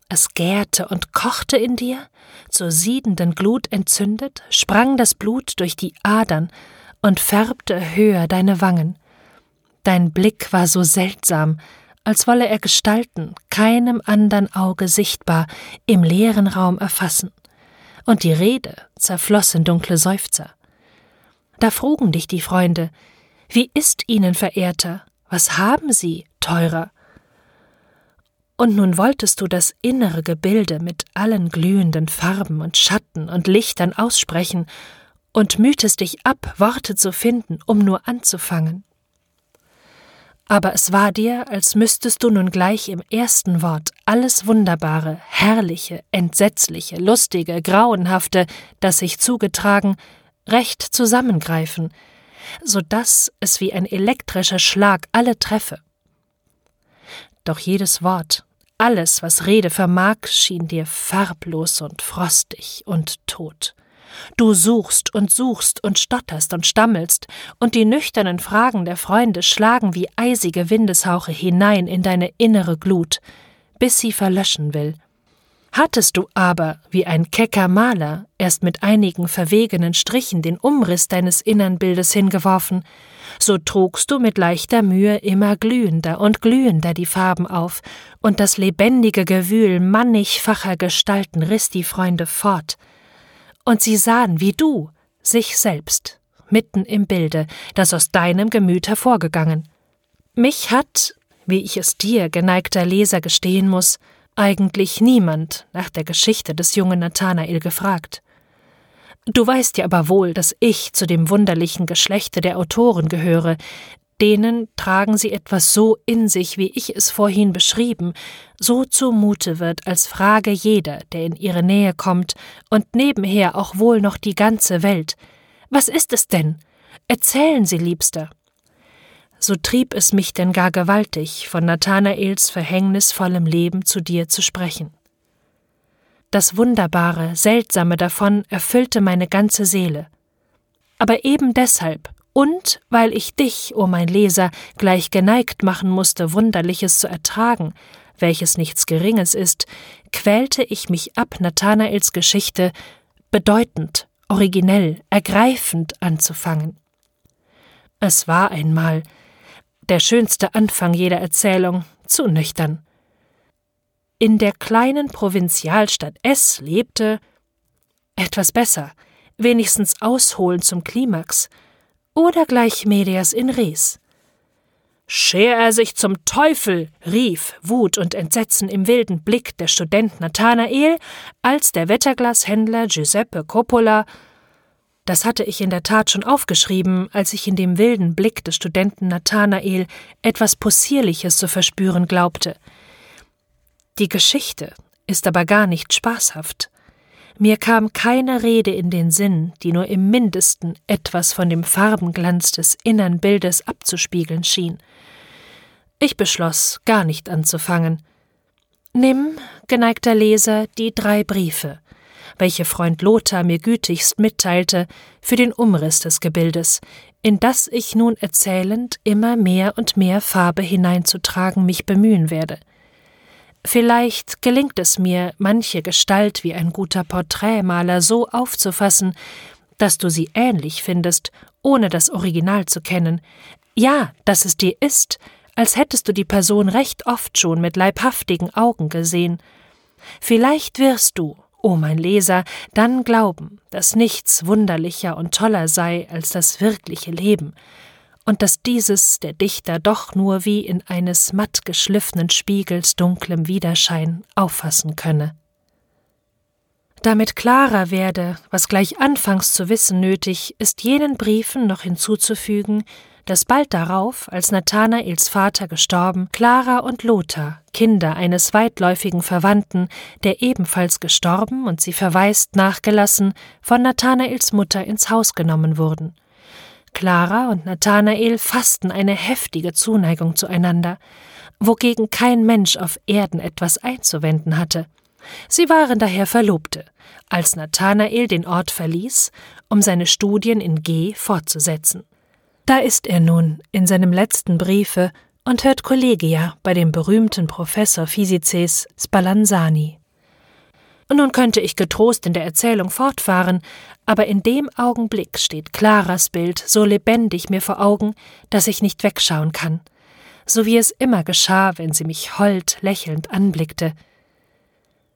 Es gärte und kochte in dir, zur siedenden Glut entzündet, sprang das Blut durch die Adern und färbte höher deine Wangen. Dein Blick war so seltsam, als wolle er Gestalten, keinem andern Auge sichtbar, im leeren Raum erfassen. Und die Rede zerfloss in dunkle Seufzer. Da frugen dich die Freunde, wie ist ihnen, Verehrter, was haben sie, teurer? Und nun wolltest du das innere Gebilde mit allen glühenden Farben und Schatten und Lichtern aussprechen und mühtest dich ab, Worte zu finden, um nur anzufangen. Aber es war dir, als müsstest du nun gleich im ersten Wort alles Wunderbare, Herrliche, Entsetzliche, Lustige, Grauenhafte, das sich zugetragen, recht zusammengreifen, so dass es wie ein elektrischer Schlag alle treffe. Doch jedes Wort, alles, was Rede vermag, schien dir farblos und frostig und tot. Du suchst und suchst und stotterst und stammelst, und die nüchternen Fragen der Freunde schlagen wie eisige Windeshauche hinein in deine innere Glut, bis sie verlöschen will. Hattest du aber, wie ein kecker Maler, erst mit einigen verwegenen Strichen den Umriss deines innern Bildes hingeworfen, so trugst du mit leichter Mühe immer glühender und glühender die Farben auf, und das lebendige Gewühl mannigfacher Gestalten riss die Freunde fort. Und sie sahen, wie du, sich selbst, mitten im Bilde, das aus deinem Gemüt hervorgegangen. Mich hat, wie ich es dir, geneigter Leser, gestehen muss, eigentlich niemand nach der Geschichte des jungen Nathanael gefragt. Du weißt ja aber wohl, dass ich zu dem wunderlichen Geschlechte der Autoren gehöre, denen tragen sie etwas so in sich, wie ich es vorhin beschrieben, so zumute wird, als frage jeder, der in ihre Nähe kommt, und nebenher auch wohl noch die ganze Welt. Was ist es denn? Erzählen Sie, Liebster. So trieb es mich denn gar gewaltig, von Nathanaels verhängnisvollem Leben zu dir zu sprechen. Das Wunderbare, Seltsame davon erfüllte meine ganze Seele. Aber eben deshalb und weil ich dich, o oh mein Leser, gleich geneigt machen musste, Wunderliches zu ertragen, welches nichts Geringes ist, quälte ich mich ab, Nathanaels Geschichte bedeutend, originell, ergreifend anzufangen. Es war einmal der schönste Anfang jeder Erzählung, zu nüchtern. In der kleinen Provinzialstadt S lebte etwas besser, wenigstens ausholend zum Klimax, oder gleich Medias in Res. Scher er sich zum Teufel, rief Wut und Entsetzen im wilden Blick der Student Nathanael, als der Wetterglashändler Giuseppe Coppola das hatte ich in der Tat schon aufgeschrieben, als ich in dem wilden Blick des Studenten Nathanael etwas Possierliches zu verspüren glaubte. Die Geschichte ist aber gar nicht spaßhaft. Mir kam keine Rede in den Sinn, die nur im mindesten etwas von dem Farbenglanz des innern Bildes abzuspiegeln schien. Ich beschloss, gar nicht anzufangen. Nimm, geneigter Leser, die drei Briefe, welche Freund Lothar mir gütigst mitteilte, für den Umriss des Gebildes, in das ich nun erzählend immer mehr und mehr Farbe hineinzutragen mich bemühen werde. Vielleicht gelingt es mir, manche Gestalt wie ein guter Porträtmaler so aufzufassen, dass du sie ähnlich findest, ohne das Original zu kennen, ja, dass es dir ist, als hättest du die Person recht oft schon mit leibhaftigen Augen gesehen. Vielleicht wirst du, o oh mein Leser, dann glauben, dass nichts wunderlicher und toller sei als das wirkliche Leben, und dass dieses der Dichter doch nur wie in eines matt geschliffenen Spiegels dunklem Widerschein auffassen könne. Damit klarer werde, was gleich anfangs zu wissen nötig, ist jenen Briefen noch hinzuzufügen, dass bald darauf, als Nathanaels Vater gestorben, Clara und Lothar, Kinder eines weitläufigen Verwandten, der ebenfalls gestorben und sie verwaist nachgelassen, von Nathanaels Mutter ins Haus genommen wurden. Clara und Nathanael fassten eine heftige Zuneigung zueinander, wogegen kein Mensch auf Erden etwas einzuwenden hatte. Sie waren daher Verlobte, als Nathanael den Ort verließ, um seine Studien in G fortzusetzen. Da ist er nun in seinem letzten Briefe und hört Kollegia bei dem berühmten Professor Physices Spallanzani. Nun könnte ich getrost in der Erzählung fortfahren, aber in dem Augenblick steht Claras Bild so lebendig mir vor Augen, dass ich nicht wegschauen kann, so wie es immer geschah, wenn sie mich hold lächelnd anblickte.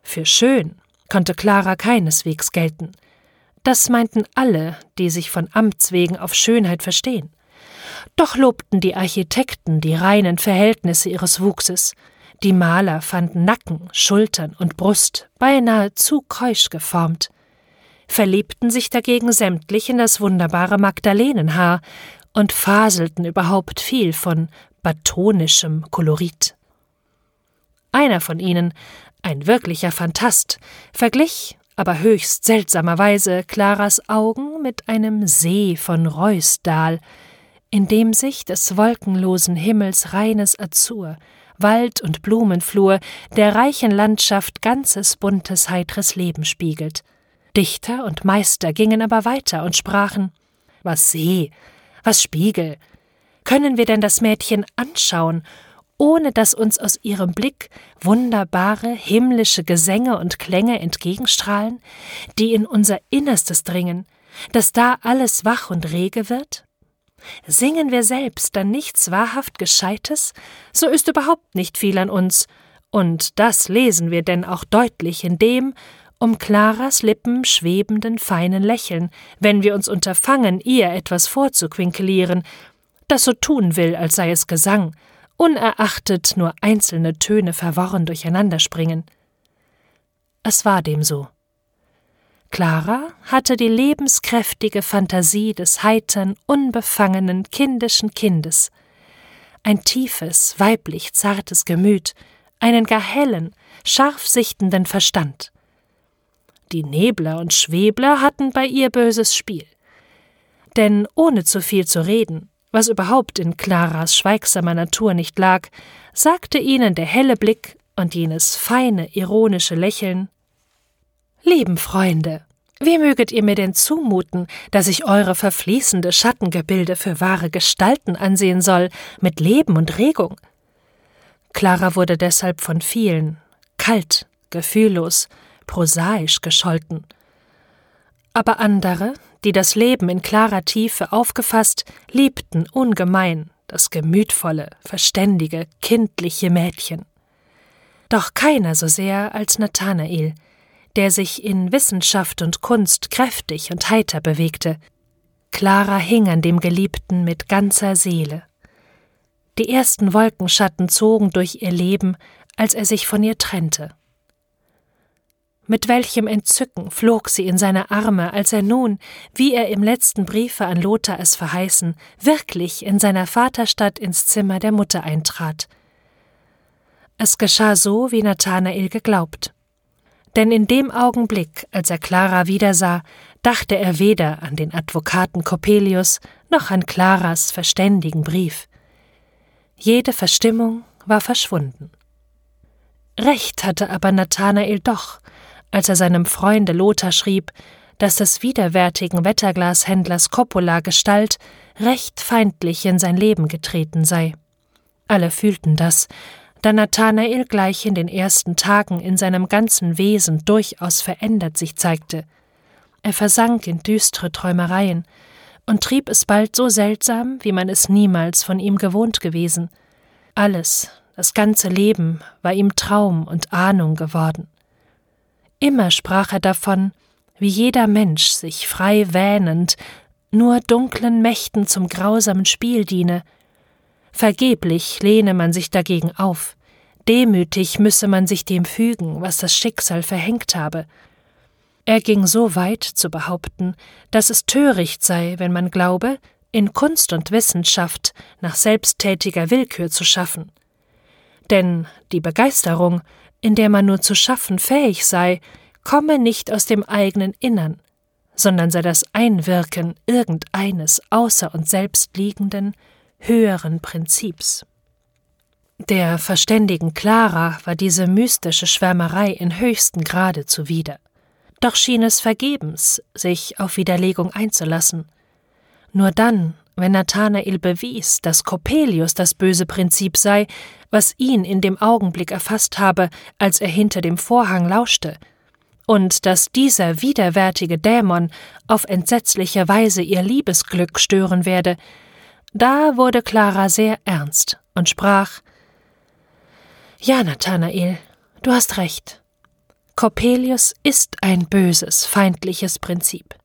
Für schön konnte Clara keineswegs gelten. Das meinten alle, die sich von Amts wegen auf Schönheit verstehen. Doch lobten die Architekten die reinen Verhältnisse ihres Wuchses, die Maler fanden Nacken, Schultern und Brust beinahe zu keusch geformt, verliebten sich dagegen sämtlich in das wunderbare Magdalenenhaar und faselten überhaupt viel von batonischem Kolorit. Einer von ihnen, ein wirklicher Phantast, verglich, aber höchst seltsamerweise, Claras Augen mit einem See von Reusdal, in dem sich des wolkenlosen Himmels reines Azur, Wald und Blumenflur, der reichen Landschaft ganzes buntes, heitres Leben spiegelt. Dichter und Meister gingen aber weiter und sprachen Was See, was Spiegel. Können wir denn das Mädchen anschauen ohne dass uns aus ihrem Blick wunderbare himmlische Gesänge und Klänge entgegenstrahlen, die in unser Innerstes dringen, dass da alles wach und rege wird? Singen wir selbst dann nichts wahrhaft Gescheites, so ist überhaupt nicht viel an uns, und das lesen wir denn auch deutlich in dem, um Claras Lippen schwebenden feinen Lächeln, wenn wir uns unterfangen, ihr etwas vorzuquinkelieren, das so tun will, als sei es Gesang, unerachtet nur einzelne Töne verworren durcheinanderspringen. Es war dem so. Clara hatte die lebenskräftige Fantasie des heitern, unbefangenen, kindischen Kindes, ein tiefes, weiblich zartes Gemüt, einen gar hellen, scharf sichtenden Verstand. Die Nebler und Schwebler hatten bei ihr böses Spiel. Denn ohne zu viel zu reden, was überhaupt in Claras schweigsamer Natur nicht lag, sagte ihnen der helle Blick und jenes feine, ironische Lächeln Lieben Freunde, wie möget ihr mir denn zumuten, dass ich eure verfließende Schattengebilde für wahre Gestalten ansehen soll, mit Leben und Regung? Clara wurde deshalb von vielen kalt, gefühllos, prosaisch gescholten. Aber andere, die das Leben in klarer Tiefe aufgefasst, liebten ungemein das gemütvolle, verständige, kindliche Mädchen. Doch keiner so sehr als Nathanael, der sich in Wissenschaft und Kunst kräftig und heiter bewegte. Clara hing an dem Geliebten mit ganzer Seele. Die ersten Wolkenschatten zogen durch ihr Leben, als er sich von ihr trennte. Mit welchem Entzücken flog sie in seine Arme, als er nun, wie er im letzten Briefe an Lothar es verheißen, wirklich in seiner Vaterstadt ins Zimmer der Mutter eintrat. Es geschah so, wie Nathanael geglaubt. Denn in dem Augenblick, als er Clara wiedersah, dachte er weder an den Advokaten Coppelius noch an Claras verständigen Brief. Jede Verstimmung war verschwunden. Recht hatte aber Nathanael doch, als er seinem Freunde Lothar schrieb, dass des widerwärtigen Wetterglashändlers Coppola Gestalt recht feindlich in sein Leben getreten sei. Alle fühlten das, da Nathanael gleich in den ersten Tagen in seinem ganzen Wesen durchaus verändert sich zeigte. Er versank in düstere Träumereien und trieb es bald so seltsam, wie man es niemals von ihm gewohnt gewesen. Alles, das ganze Leben war ihm Traum und Ahnung geworden. Immer sprach er davon, wie jeder Mensch sich frei wähnend nur dunklen Mächten zum grausamen Spiel diene. Vergeblich lehne man sich dagegen auf, demütig müsse man sich dem fügen, was das Schicksal verhängt habe. Er ging so weit zu behaupten, dass es töricht sei, wenn man glaube, in Kunst und Wissenschaft nach selbsttätiger Willkür zu schaffen. Denn die Begeisterung, in der man nur zu schaffen fähig sei, komme nicht aus dem eigenen Innern, sondern sei das Einwirken irgendeines außer uns selbst liegenden, höheren Prinzips. Der verständigen Clara war diese mystische Schwärmerei in höchstem Grade zuwider. Doch schien es vergebens, sich auf Widerlegung einzulassen. Nur dann, wenn Nathanael bewies, dass Coppelius das böse Prinzip sei, was ihn in dem Augenblick erfasst habe, als er hinter dem Vorhang lauschte, und dass dieser widerwärtige Dämon auf entsetzliche Weise ihr Liebesglück stören werde, da wurde Clara sehr ernst und sprach Ja, Nathanael, du hast recht. Coppelius ist ein böses, feindliches Prinzip.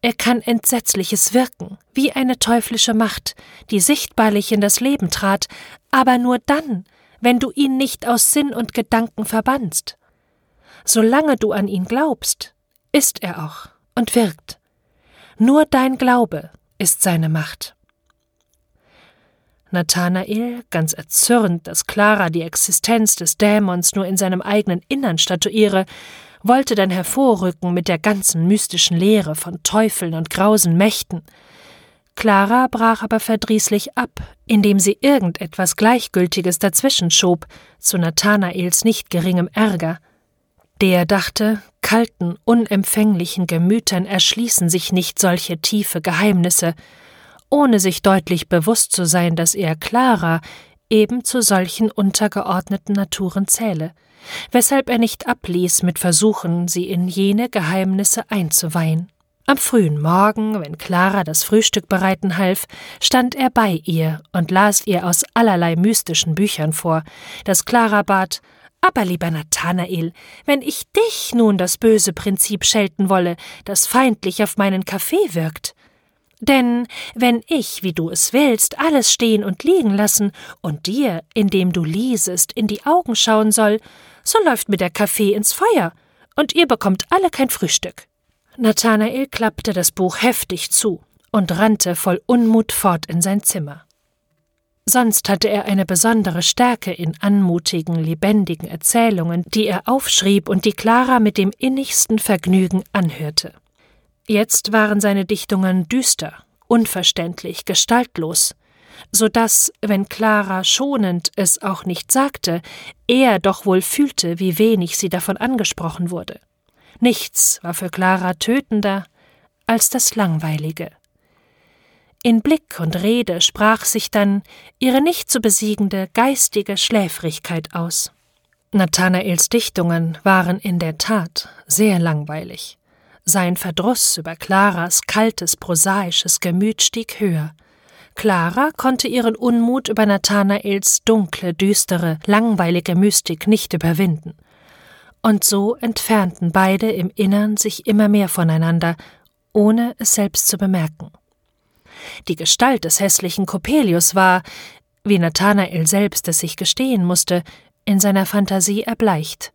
Er kann Entsetzliches wirken, wie eine teuflische Macht, die sichtbarlich in das Leben trat, aber nur dann, wenn du ihn nicht aus Sinn und Gedanken verbannst. Solange du an ihn glaubst, ist er auch und wirkt. Nur dein Glaube ist seine Macht. Nathanael, ganz erzürnt, dass Clara die Existenz des Dämons nur in seinem eigenen Innern statuiere, wollte dann hervorrücken mit der ganzen mystischen Lehre von Teufeln und grausen Mächten. Clara brach aber verdrießlich ab, indem sie irgendetwas Gleichgültiges dazwischen schob, zu Nathanaels nicht geringem Ärger. Der dachte, kalten, unempfänglichen Gemütern erschließen sich nicht solche tiefe Geheimnisse, ohne sich deutlich bewusst zu sein, dass er Clara eben zu solchen untergeordneten Naturen zähle, weshalb er nicht abließ mit Versuchen, sie in jene Geheimnisse einzuweihen. Am frühen Morgen, wenn Clara das Frühstück bereiten half, stand er bei ihr und las ihr aus allerlei mystischen Büchern vor, dass Clara bat, aber lieber Nathanael, wenn ich dich nun das böse Prinzip schelten wolle, das feindlich auf meinen Kaffee wirkt. Denn wenn ich, wie du es willst, alles stehen und liegen lassen und dir, indem du liesest, in die Augen schauen soll, so läuft mir der Kaffee ins Feuer und ihr bekommt alle kein Frühstück. Nathanael klappte das Buch heftig zu und rannte voll Unmut fort in sein Zimmer. Sonst hatte er eine besondere Stärke in anmutigen, lebendigen Erzählungen, die er aufschrieb und die Clara mit dem innigsten Vergnügen anhörte. Jetzt waren seine Dichtungen düster, unverständlich, gestaltlos, so dass, wenn Clara schonend es auch nicht sagte, er doch wohl fühlte, wie wenig sie davon angesprochen wurde. Nichts war für Clara tötender als das Langweilige. In Blick und Rede sprach sich dann ihre nicht zu besiegende geistige Schläfrigkeit aus. Nathanaels Dichtungen waren in der Tat sehr langweilig. Sein Verdruss über Claras kaltes, prosaisches Gemüt stieg höher. Clara konnte ihren Unmut über Nathanaels dunkle, düstere, langweilige Mystik nicht überwinden. Und so entfernten beide im Innern sich immer mehr voneinander, ohne es selbst zu bemerken. Die Gestalt des hässlichen Coppelius war, wie Nathanael selbst es sich gestehen musste, in seiner Fantasie erbleicht,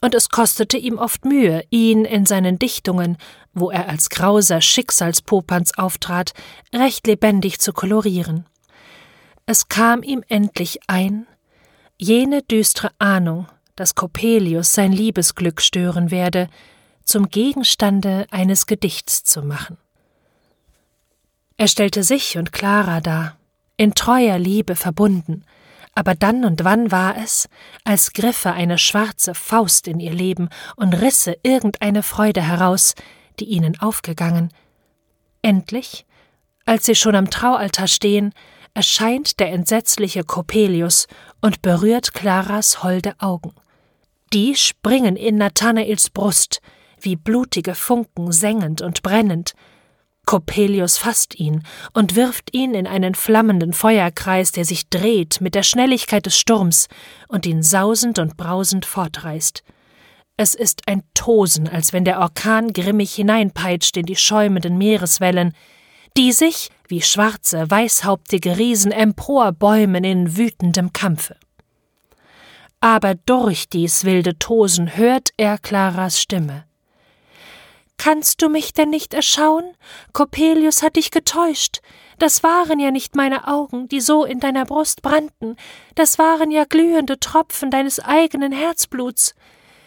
und es kostete ihm oft Mühe, ihn in seinen Dichtungen, wo er als grauser Schicksalspopanz auftrat, recht lebendig zu kolorieren. Es kam ihm endlich ein, jene düstre Ahnung, dass Coppelius sein Liebesglück stören werde, zum Gegenstande eines Gedichts zu machen. Er stellte sich und Clara dar, in treuer Liebe verbunden, aber dann und wann war es, als griffe eine schwarze Faust in ihr Leben und risse irgendeine Freude heraus, die ihnen aufgegangen. Endlich, als sie schon am Traualtar stehen, erscheint der entsetzliche Coppelius und berührt Claras holde Augen. Die springen in Nathanaels Brust, wie blutige Funken sengend und brennend, Coppelius fasst ihn und wirft ihn in einen flammenden Feuerkreis, der sich dreht mit der Schnelligkeit des Sturms und ihn sausend und brausend fortreißt. Es ist ein Tosen, als wenn der Orkan grimmig hineinpeitscht in die schäumenden Meereswellen, die sich, wie schwarze, weißhauptige Riesen emporbäumen in wütendem Kampfe. Aber durch dies wilde Tosen hört er Claras Stimme. Kannst du mich denn nicht erschauen? Coppelius hat dich getäuscht. Das waren ja nicht meine Augen, die so in deiner Brust brannten, das waren ja glühende Tropfen deines eigenen Herzbluts.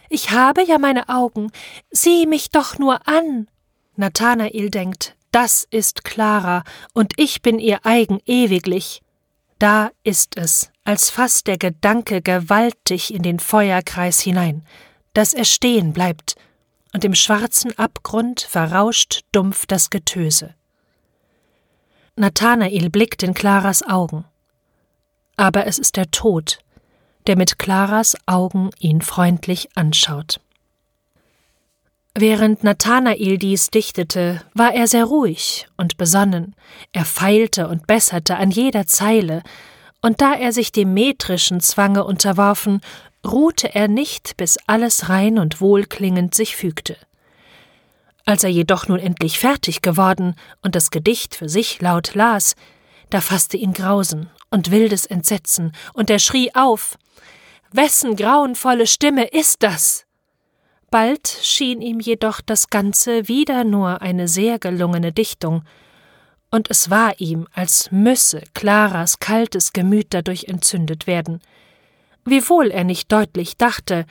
Ich habe ja meine Augen, sieh mich doch nur an. Nathanael denkt, das ist Clara, und ich bin ihr eigen ewiglich. Da ist es, als fasst der Gedanke gewaltig in den Feuerkreis hinein, dass er stehen bleibt, und im schwarzen Abgrund verrauscht dumpf das Getöse. Nathanael blickt in Claras Augen. Aber es ist der Tod, der mit Claras Augen ihn freundlich anschaut. Während Nathanael dies dichtete, war er sehr ruhig und besonnen, er feilte und besserte an jeder Zeile, und da er sich dem metrischen Zwange unterworfen, ruhte er nicht, bis alles rein und wohlklingend sich fügte. Als er jedoch nun endlich fertig geworden und das Gedicht für sich laut las, da fasste ihn Grausen und wildes Entsetzen, und er schrie auf Wessen grauenvolle Stimme ist das? Bald schien ihm jedoch das Ganze wieder nur eine sehr gelungene Dichtung, und es war ihm, als müsse Claras kaltes Gemüt dadurch entzündet werden, wiewohl er nicht deutlich dachte,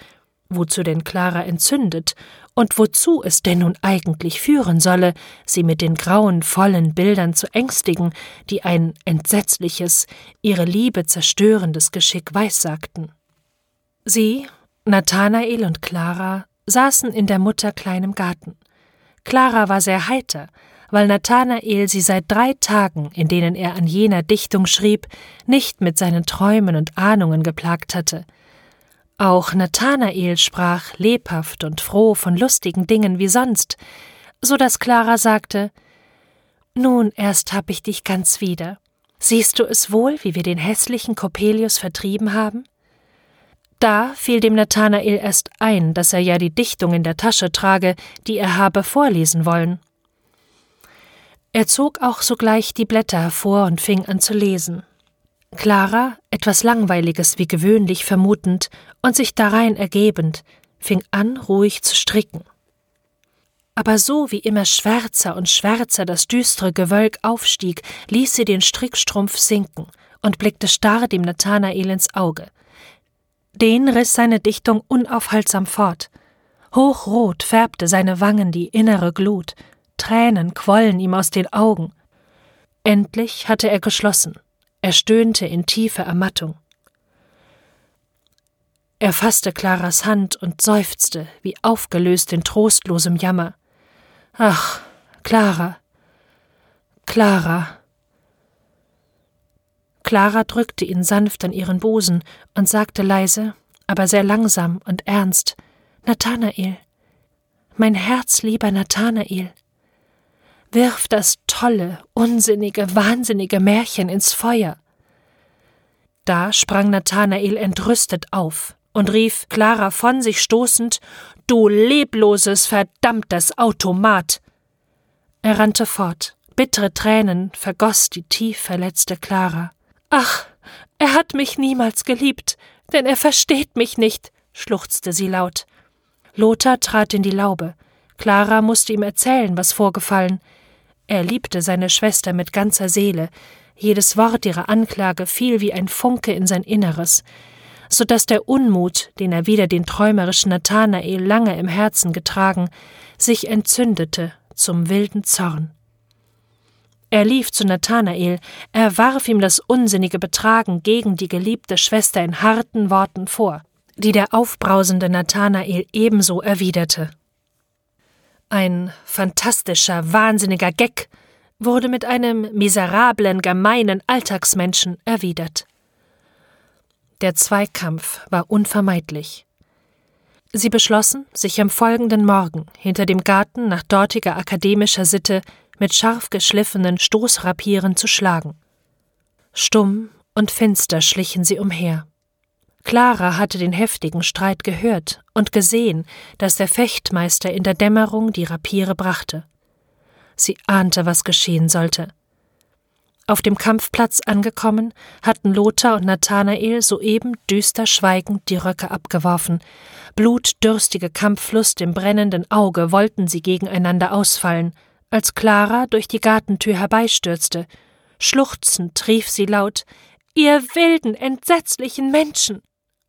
wozu denn Clara entzündet und wozu es denn nun eigentlich führen solle, sie mit den grauenvollen Bildern zu ängstigen, die ein entsetzliches, ihre Liebe zerstörendes Geschick weissagten. Sie, Nathanael und Clara, saßen in der Mutter kleinem Garten. Clara war sehr heiter, weil Nathanael sie seit drei Tagen, in denen er an jener Dichtung schrieb, nicht mit seinen Träumen und Ahnungen geplagt hatte. Auch Nathanael sprach lebhaft und froh von lustigen Dingen wie sonst, so dass Clara sagte Nun erst hab ich dich ganz wieder. Siehst du es wohl, wie wir den hässlichen Coppelius vertrieben haben? Da fiel dem Nathanael erst ein, dass er ja die Dichtung in der Tasche trage, die er habe vorlesen wollen. Er zog auch sogleich die Blätter hervor und fing an zu lesen. Clara, etwas Langweiliges wie gewöhnlich vermutend und sich darein ergebend, fing an, ruhig zu stricken. Aber so wie immer schwärzer und schwärzer das düstere Gewölk aufstieg, ließ sie den Strickstrumpf sinken und blickte starr dem Nathanael ins Auge – den riss seine Dichtung unaufhaltsam fort. Hochrot färbte seine Wangen die innere Glut, Tränen quollen ihm aus den Augen. Endlich hatte er geschlossen, er stöhnte in tiefer Ermattung. Er fasste Claras Hand und seufzte, wie aufgelöst in trostlosem Jammer. Ach, Clara, Clara. Clara drückte ihn sanft an ihren Busen und sagte leise, aber sehr langsam und ernst Nathanael, mein herzlieber Nathanael, wirf das tolle, unsinnige, wahnsinnige Märchen ins Feuer. Da sprang Nathanael entrüstet auf und rief Clara von sich stoßend Du lebloses, verdammtes Automat. Er rannte fort. Bittere Tränen vergoß die tief verletzte Clara. Ach, er hat mich niemals geliebt, denn er versteht mich nicht, schluchzte sie laut. Lothar trat in die Laube. Clara musste ihm erzählen, was vorgefallen. Er liebte seine Schwester mit ganzer Seele. Jedes Wort ihrer Anklage fiel wie ein Funke in sein Inneres, so dass der Unmut, den er wider den träumerischen Nathanael lange im Herzen getragen, sich entzündete zum wilden Zorn. Er lief zu Nathanael, er warf ihm das unsinnige Betragen gegen die geliebte Schwester in harten Worten vor, die der aufbrausende Nathanael ebenso erwiderte. Ein fantastischer, wahnsinniger Geck wurde mit einem miserablen, gemeinen Alltagsmenschen erwidert. Der Zweikampf war unvermeidlich. Sie beschlossen, sich am folgenden Morgen hinter dem Garten nach dortiger akademischer Sitte mit scharf geschliffenen Stoßrapieren zu schlagen. Stumm und finster schlichen sie umher. Clara hatte den heftigen Streit gehört und gesehen, dass der Fechtmeister in der Dämmerung die Rapiere brachte. Sie ahnte, was geschehen sollte. Auf dem Kampfplatz angekommen, hatten Lothar und Nathanael soeben düster schweigend die Röcke abgeworfen. Blutdürstige Kampflust im brennenden Auge wollten sie gegeneinander ausfallen, als Clara durch die Gartentür herbeistürzte. Schluchzend rief sie laut Ihr wilden, entsetzlichen Menschen.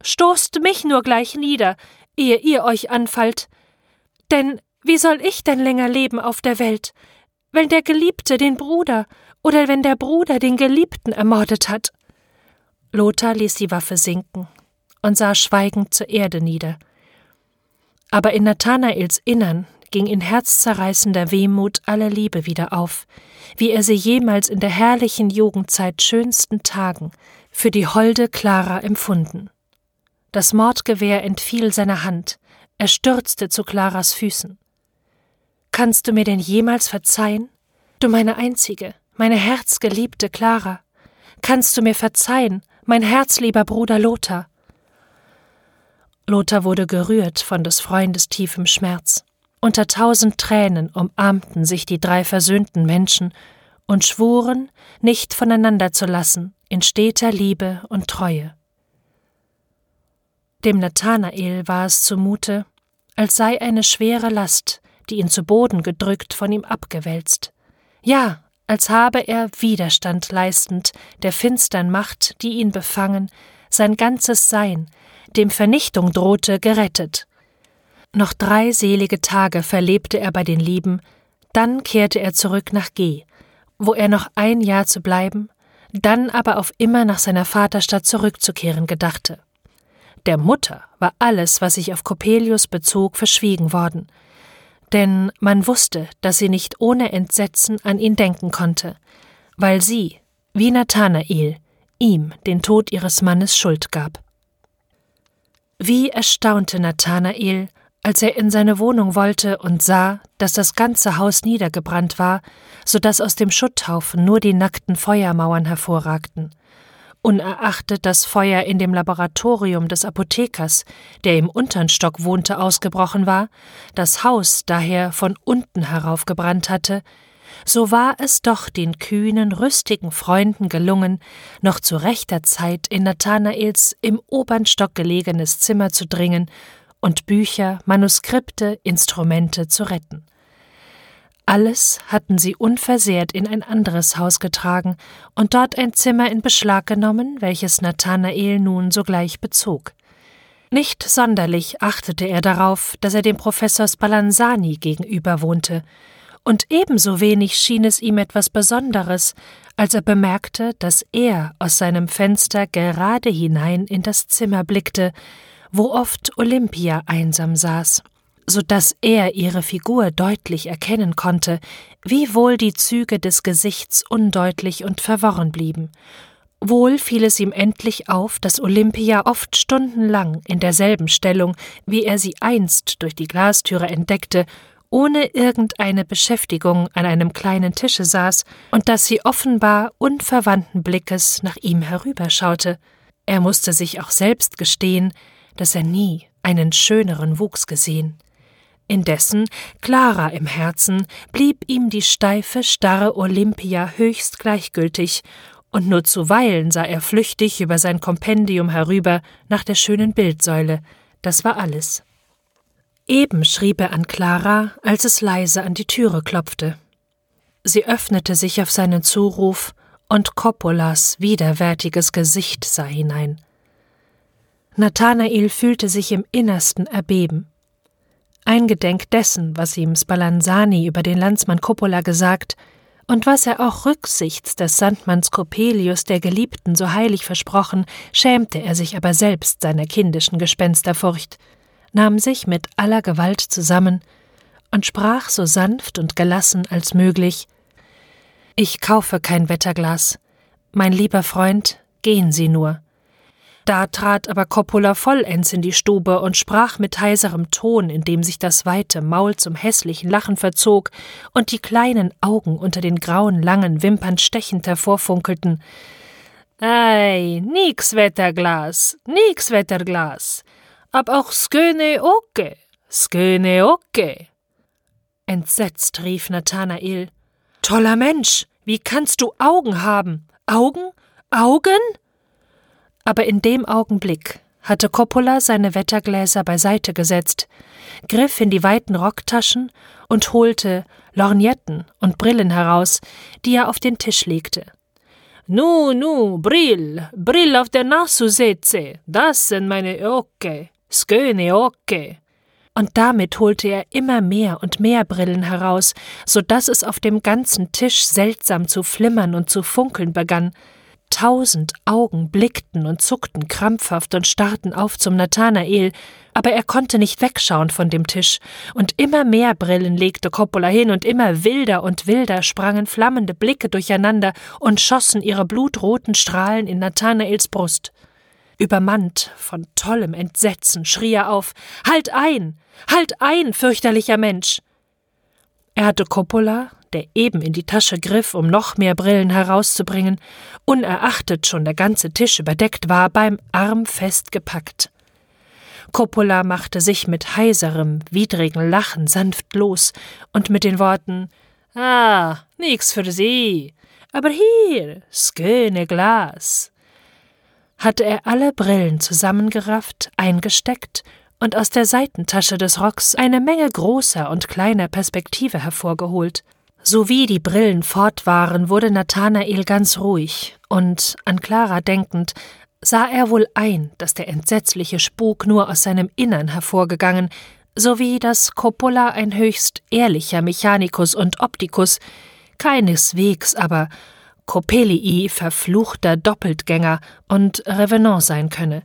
Stoßt mich nur gleich nieder, ehe ihr euch anfallt. Denn wie soll ich denn länger leben auf der Welt, wenn der Geliebte den Bruder oder wenn der Bruder den Geliebten ermordet hat? Lothar ließ die Waffe sinken und sah schweigend zur Erde nieder. Aber in Nathanaels Innern ging in herzzerreißender Wehmut alle Liebe wieder auf, wie er sie jemals in der herrlichen Jugendzeit schönsten Tagen für die holde Clara empfunden. Das Mordgewehr entfiel seiner Hand, er stürzte zu Claras Füßen. Kannst du mir denn jemals verzeihen? Du meine einzige, meine herzgeliebte Clara. Kannst du mir verzeihen, mein herzlieber Bruder Lothar? Lothar wurde gerührt von des Freundes tiefem Schmerz. Unter tausend Tränen umarmten sich die drei versöhnten Menschen und schwuren, nicht voneinander zu lassen, in steter Liebe und Treue. Dem Nathanael war es zumute, als sei eine schwere Last, die ihn zu Boden gedrückt, von ihm abgewälzt. Ja, als habe er Widerstand leistend der finstern Macht, die ihn befangen, sein ganzes Sein, dem Vernichtung drohte, gerettet. Noch drei selige Tage verlebte er bei den Lieben, dann kehrte er zurück nach G, wo er noch ein Jahr zu bleiben, dann aber auf immer nach seiner Vaterstadt zurückzukehren gedachte. Der Mutter war alles, was sich auf Coppelius bezog, verschwiegen worden, denn man wusste, dass sie nicht ohne Entsetzen an ihn denken konnte, weil sie, wie Nathanael, ihm den Tod ihres Mannes Schuld gab. Wie erstaunte Nathanael, als er in seine Wohnung wollte und sah, dass das ganze Haus niedergebrannt war, so dass aus dem Schutthaufen nur die nackten Feuermauern hervorragten unerachtet das Feuer in dem Laboratorium des Apothekers, der im untern Stock wohnte, ausgebrochen war, das Haus daher von unten herauf gebrannt hatte, so war es doch den kühnen, rüstigen Freunden gelungen, noch zu rechter Zeit in Nathanaels im obern Stock gelegenes Zimmer zu dringen und Bücher, Manuskripte, Instrumente zu retten. Alles hatten sie unversehrt in ein anderes Haus getragen und dort ein Zimmer in Beschlag genommen, welches Nathanael nun sogleich bezog. Nicht sonderlich achtete er darauf, dass er dem Professor Spallanzani gegenüber wohnte, und ebenso wenig schien es ihm etwas Besonderes, als er bemerkte, dass er aus seinem Fenster gerade hinein in das Zimmer blickte, wo oft Olympia einsam saß so dass er ihre Figur deutlich erkennen konnte, wiewohl die Züge des Gesichts undeutlich und verworren blieben. Wohl fiel es ihm endlich auf, dass Olympia oft stundenlang in derselben Stellung, wie er sie einst durch die Glastüre entdeckte, ohne irgendeine Beschäftigung an einem kleinen Tische saß und dass sie offenbar unverwandten Blickes nach ihm herüberschaute. Er musste sich auch selbst gestehen, dass er nie einen schöneren Wuchs gesehen. Indessen, Clara im Herzen, blieb ihm die steife, starre Olympia höchst gleichgültig, und nur zuweilen sah er flüchtig über sein Kompendium herüber nach der schönen Bildsäule, das war alles. Eben schrieb er an Clara, als es leise an die Türe klopfte. Sie öffnete sich auf seinen Zuruf, und Coppolas widerwärtiges Gesicht sah hinein. Nathanael fühlte sich im Innersten erbeben. Eingedenk dessen, was ihm Spallanzani über den Landsmann Coppola gesagt und was er auch rücksichts des Sandmanns Coppelius der Geliebten so heilig versprochen, schämte er sich aber selbst seiner kindischen Gespensterfurcht, nahm sich mit aller Gewalt zusammen und sprach so sanft und gelassen als möglich Ich kaufe kein Wetterglas. Mein lieber Freund, gehen Sie nur. Da trat aber Coppola vollends in die Stube und sprach mit heiserem Ton, indem sich das weite Maul zum hässlichen Lachen verzog und die kleinen Augen unter den grauen langen Wimpern stechend hervorfunkelten. Ei, nix Wetterglas, nix Wetterglas. Ab auch sköne oke, sköne oke. Entsetzt rief Nathanael. Toller Mensch, wie kannst du Augen haben? Augen? Augen? Aber in dem Augenblick hatte Coppola seine Wettergläser beiseite gesetzt, griff in die weiten Rocktaschen und holte Lorgnetten und Brillen heraus, die er auf den Tisch legte. Nu, nu, Brill, Brill auf der Nase setze, das sind meine Ocke, sköne Ocke. Und damit holte er immer mehr und mehr Brillen heraus, so dass es auf dem ganzen Tisch seltsam zu flimmern und zu funkeln begann, Tausend Augen blickten und zuckten krampfhaft und starrten auf zum Nathanael, aber er konnte nicht wegschauen von dem Tisch, und immer mehr Brillen legte Coppola hin, und immer wilder und wilder sprangen flammende Blicke durcheinander und schossen ihre blutroten Strahlen in Nathanaels Brust. Übermannt von tollem Entsetzen schrie er auf Halt ein. Halt ein, fürchterlicher Mensch. Er hatte Coppola, der eben in die Tasche griff, um noch mehr Brillen herauszubringen, unerachtet schon der ganze Tisch überdeckt war, beim Arm festgepackt. Coppola machte sich mit heiserem, widrigen Lachen sanft los und mit den Worten Ah, nix für Sie, aber hier, sköne Glas, hatte er alle Brillen zusammengerafft, eingesteckt und aus der Seitentasche des Rocks eine Menge großer und kleiner Perspektive hervorgeholt. Sowie die Brillen fort waren, wurde Nathanael ganz ruhig, und an Clara denkend, sah er wohl ein, dass der entsetzliche Spuk nur aus seinem Innern hervorgegangen, sowie dass Coppola ein höchst ehrlicher Mechanikus und Optikus, keineswegs aber Coppelii verfluchter Doppeltgänger und Revenant sein könne.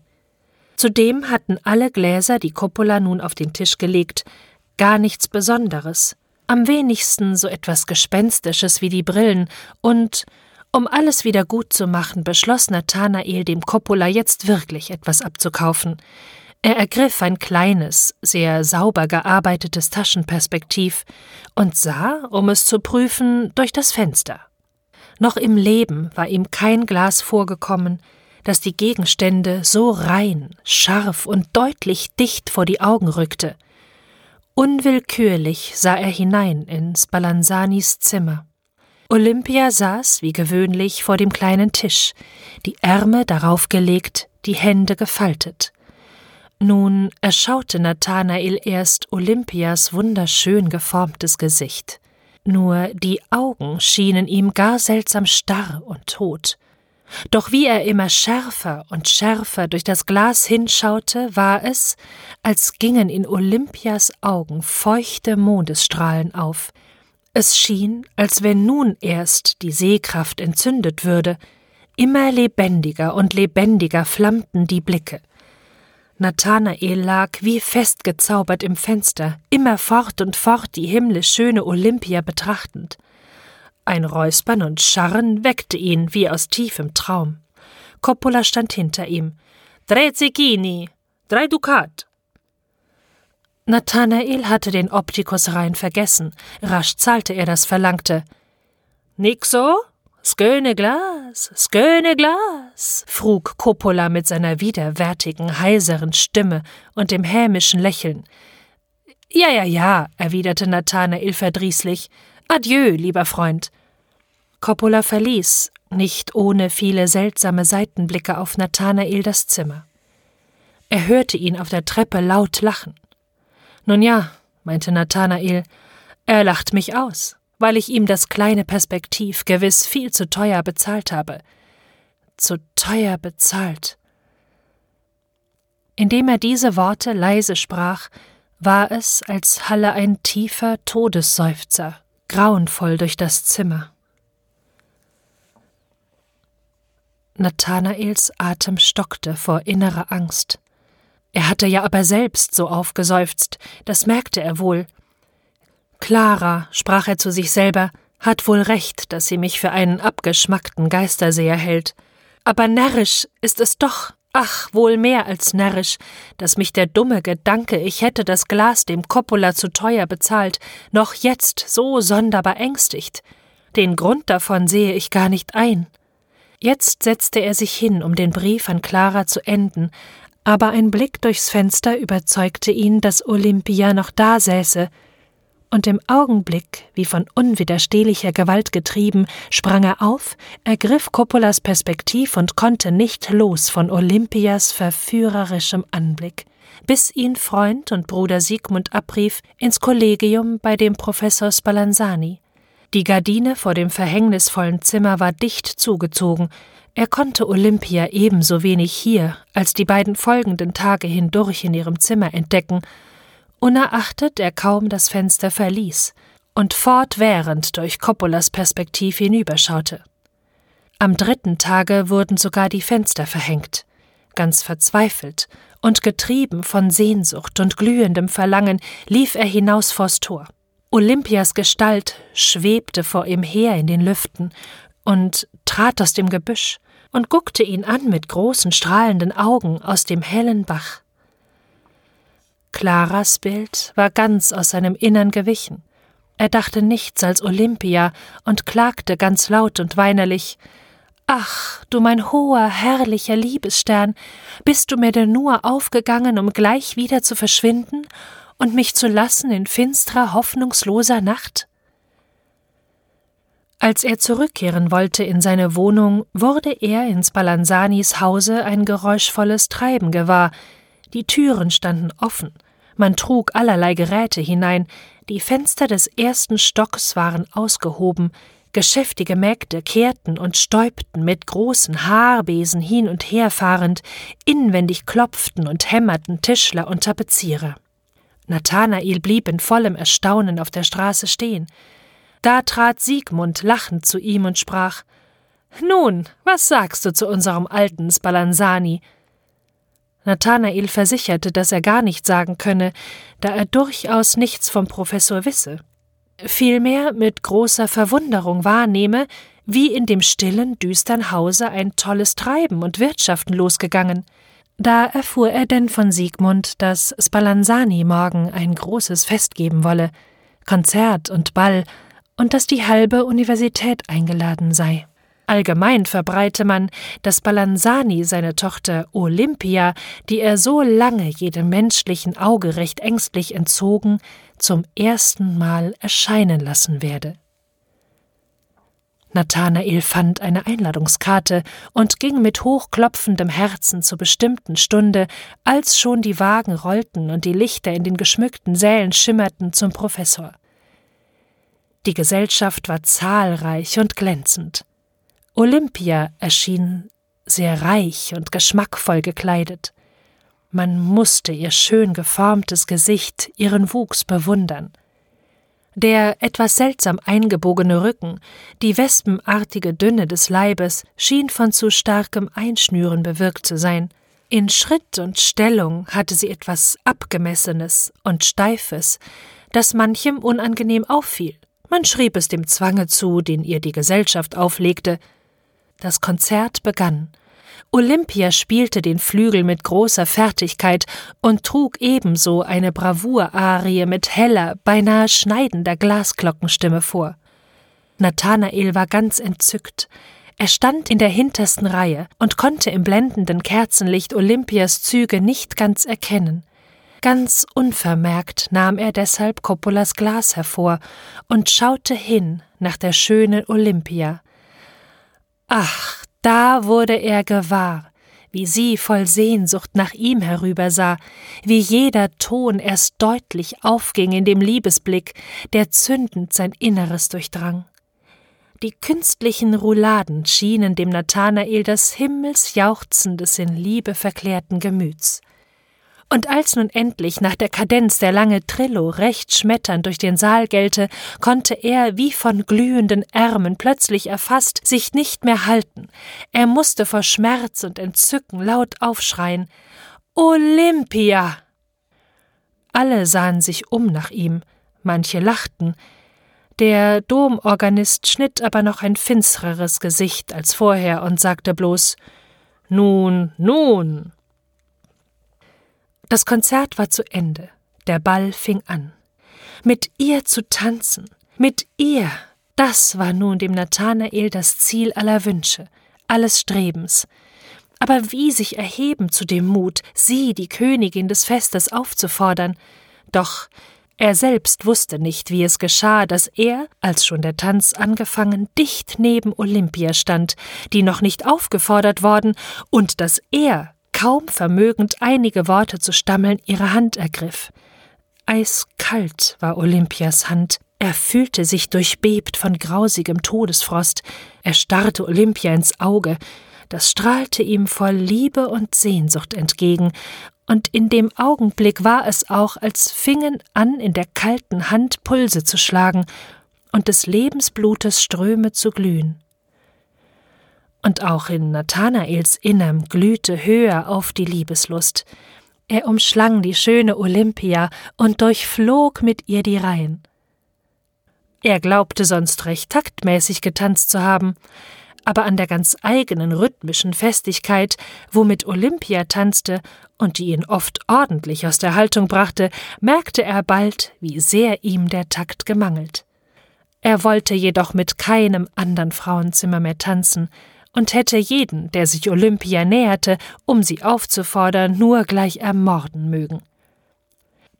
Zudem hatten alle Gläser, die Coppola nun auf den Tisch gelegt, gar nichts Besonderes am wenigsten so etwas Gespenstisches wie die Brillen, und um alles wieder gut zu machen, beschloss Nathanael dem Coppola jetzt wirklich etwas abzukaufen. Er ergriff ein kleines, sehr sauber gearbeitetes Taschenperspektiv und sah, um es zu prüfen, durch das Fenster. Noch im Leben war ihm kein Glas vorgekommen, das die Gegenstände so rein, scharf und deutlich dicht vor die Augen rückte. Unwillkürlich sah er hinein in Spallanzanis Zimmer. Olympia saß, wie gewöhnlich, vor dem kleinen Tisch, die Ärme darauf gelegt, die Hände gefaltet. Nun erschaute Nathanael erst Olympias wunderschön geformtes Gesicht. Nur die Augen schienen ihm gar seltsam starr und tot. Doch wie er immer schärfer und schärfer durch das Glas hinschaute, war es, als gingen in Olympias Augen feuchte Mondesstrahlen auf. Es schien, als wenn nun erst die Sehkraft entzündet würde. Immer lebendiger und lebendiger flammten die Blicke. Nathanael lag wie festgezaubert im Fenster, immer fort und fort die himmlisch schöne Olympia betrachtend. Ein Räuspern und Scharren weckte ihn wie aus tiefem Traum. Coppola stand hinter ihm. Drei Zecchini, drei Dukat. Nathanael hatte den Optikus rein vergessen. Rasch zahlte er das Verlangte. Nixo? Sköne Glas, sköne Glas, frug Coppola mit seiner widerwärtigen, heiseren Stimme und dem hämischen Lächeln. Ja, ja, ja, erwiderte Nathanael verdrießlich. Adieu, lieber Freund. Coppola verließ, nicht ohne viele seltsame Seitenblicke auf Nathanael das Zimmer. Er hörte ihn auf der Treppe laut lachen. Nun ja, meinte Nathanael, er lacht mich aus, weil ich ihm das kleine Perspektiv gewiss viel zu teuer bezahlt habe. Zu teuer bezahlt. Indem er diese Worte leise sprach, war es, als halle ein tiefer Todesseufzer grauenvoll durch das Zimmer. Nathanaels Atem stockte vor innerer Angst. Er hatte ja aber selbst so aufgeseufzt, das merkte er wohl. Clara, sprach er zu sich selber, hat wohl recht, dass sie mich für einen abgeschmackten Geisterseher hält. Aber närrisch ist es doch, ach, wohl mehr als närrisch, dass mich der dumme Gedanke, ich hätte das Glas dem Coppola zu teuer bezahlt, noch jetzt so sonderbar ängstigt. Den Grund davon sehe ich gar nicht ein. Jetzt setzte er sich hin, um den Brief an Clara zu enden, aber ein Blick durchs Fenster überzeugte ihn, dass Olympia noch dasäße, und im Augenblick, wie von unwiderstehlicher Gewalt getrieben, sprang er auf, ergriff Coppolas Perspektiv und konnte nicht los von Olympias verführerischem Anblick, bis ihn Freund und Bruder Siegmund abrief ins Kollegium bei dem Professor Spallanzani. Die Gardine vor dem verhängnisvollen Zimmer war dicht zugezogen, er konnte Olympia ebenso wenig hier als die beiden folgenden Tage hindurch in ihrem Zimmer entdecken, unerachtet er kaum das Fenster verließ und fortwährend durch Coppolas Perspektiv hinüberschaute. Am dritten Tage wurden sogar die Fenster verhängt. Ganz verzweifelt und getrieben von Sehnsucht und glühendem Verlangen lief er hinaus vors Tor. Olympias Gestalt schwebte vor ihm her in den Lüften und trat aus dem Gebüsch und guckte ihn an mit großen strahlenden Augen aus dem hellen Bach. Claras Bild war ganz aus seinem Innern gewichen. Er dachte nichts als Olympia und klagte ganz laut und weinerlich Ach, du mein hoher, herrlicher Liebesstern, bist du mir denn nur aufgegangen, um gleich wieder zu verschwinden und mich zu lassen in finstrer, hoffnungsloser Nacht? Als er zurückkehren wollte in seine Wohnung, wurde er in Spallanzanis Hause ein geräuschvolles Treiben gewahr. Die Türen standen offen, man trug allerlei Geräte hinein, die Fenster des ersten Stocks waren ausgehoben, geschäftige Mägde kehrten und stäubten mit großen Haarbesen hin und her fahrend, inwendig klopften und hämmerten Tischler und Tapezierer. Nathanael blieb in vollem Erstaunen auf der Straße stehen. Da trat Siegmund lachend zu ihm und sprach Nun, was sagst du zu unserem alten Spallanzani? Nathanael versicherte, dass er gar nicht sagen könne, da er durchaus nichts vom Professor wisse. Vielmehr mit großer Verwunderung wahrnehme, wie in dem stillen, düstern Hause ein tolles Treiben und Wirtschaften losgegangen. Da erfuhr er denn von Siegmund, dass Spallanzani morgen ein großes Fest geben wolle, Konzert und Ball, und dass die halbe Universität eingeladen sei. Allgemein verbreite man, dass Balanzani seine Tochter Olympia, die er so lange jedem menschlichen Auge recht ängstlich entzogen, zum ersten Mal erscheinen lassen werde. Nathanael fand eine Einladungskarte und ging mit hochklopfendem Herzen zur bestimmten Stunde, als schon die Wagen rollten und die Lichter in den geschmückten Sälen schimmerten, zum Professor. Die Gesellschaft war zahlreich und glänzend. Olympia erschien sehr reich und geschmackvoll gekleidet. Man musste ihr schön geformtes Gesicht, ihren Wuchs bewundern. Der etwas seltsam eingebogene Rücken, die wespenartige Dünne des Leibes schien von zu starkem Einschnüren bewirkt zu sein. In Schritt und Stellung hatte sie etwas Abgemessenes und Steifes, das manchem unangenehm auffiel. Man schrieb es dem Zwange zu, den ihr die Gesellschaft auflegte, das Konzert begann. Olympia spielte den Flügel mit großer Fertigkeit und trug ebenso eine Bravour-Arie mit heller, beinahe schneidender Glasglockenstimme vor. Nathanael war ganz entzückt. Er stand in der hintersten Reihe und konnte im blendenden Kerzenlicht Olympias Züge nicht ganz erkennen. Ganz unvermerkt nahm er deshalb Coppolas Glas hervor und schaute hin nach der schönen Olympia. Ach, da wurde er gewahr, wie sie voll Sehnsucht nach ihm herübersah, wie jeder Ton erst deutlich aufging in dem Liebesblick, der zündend sein Inneres durchdrang. Die künstlichen Rouladen schienen dem Nathanael das Himmelsjauchzen des in Liebe verklärten Gemüts. Und als nun endlich nach der Kadenz der lange Trillo recht schmetternd durch den Saal gellte, konnte er, wie von glühenden Ärmen plötzlich erfasst, sich nicht mehr halten. Er musste vor Schmerz und Entzücken laut aufschreien Olympia. Alle sahen sich um nach ihm, manche lachten, der Domorganist schnitt aber noch ein finstreres Gesicht als vorher und sagte bloß Nun, nun. Das Konzert war zu Ende, der Ball fing an. Mit ihr zu tanzen, mit ihr, das war nun dem Nathanael das Ziel aller Wünsche, alles Strebens. Aber wie sich erheben zu dem Mut, sie, die Königin des Festes, aufzufordern? Doch er selbst wusste nicht, wie es geschah, dass er, als schon der Tanz angefangen, dicht neben Olympia stand, die noch nicht aufgefordert worden, und dass er, kaum vermögend einige Worte zu stammeln, ihre Hand ergriff. Eiskalt war Olympias Hand, er fühlte sich durchbebt von grausigem Todesfrost, er starrte Olympia ins Auge, das strahlte ihm voll Liebe und Sehnsucht entgegen, und in dem Augenblick war es auch, als fingen an, in der kalten Hand Pulse zu schlagen und des Lebensblutes Ströme zu glühen. Und auch in Nathanaels Innerm glühte höher auf die Liebeslust. Er umschlang die schöne Olympia und durchflog mit ihr die Reihen. Er glaubte sonst recht taktmäßig getanzt zu haben, aber an der ganz eigenen rhythmischen Festigkeit, womit Olympia tanzte und die ihn oft ordentlich aus der Haltung brachte, merkte er bald, wie sehr ihm der Takt gemangelt. Er wollte jedoch mit keinem andern Frauenzimmer mehr tanzen und hätte jeden, der sich Olympia näherte, um sie aufzufordern, nur gleich ermorden mögen.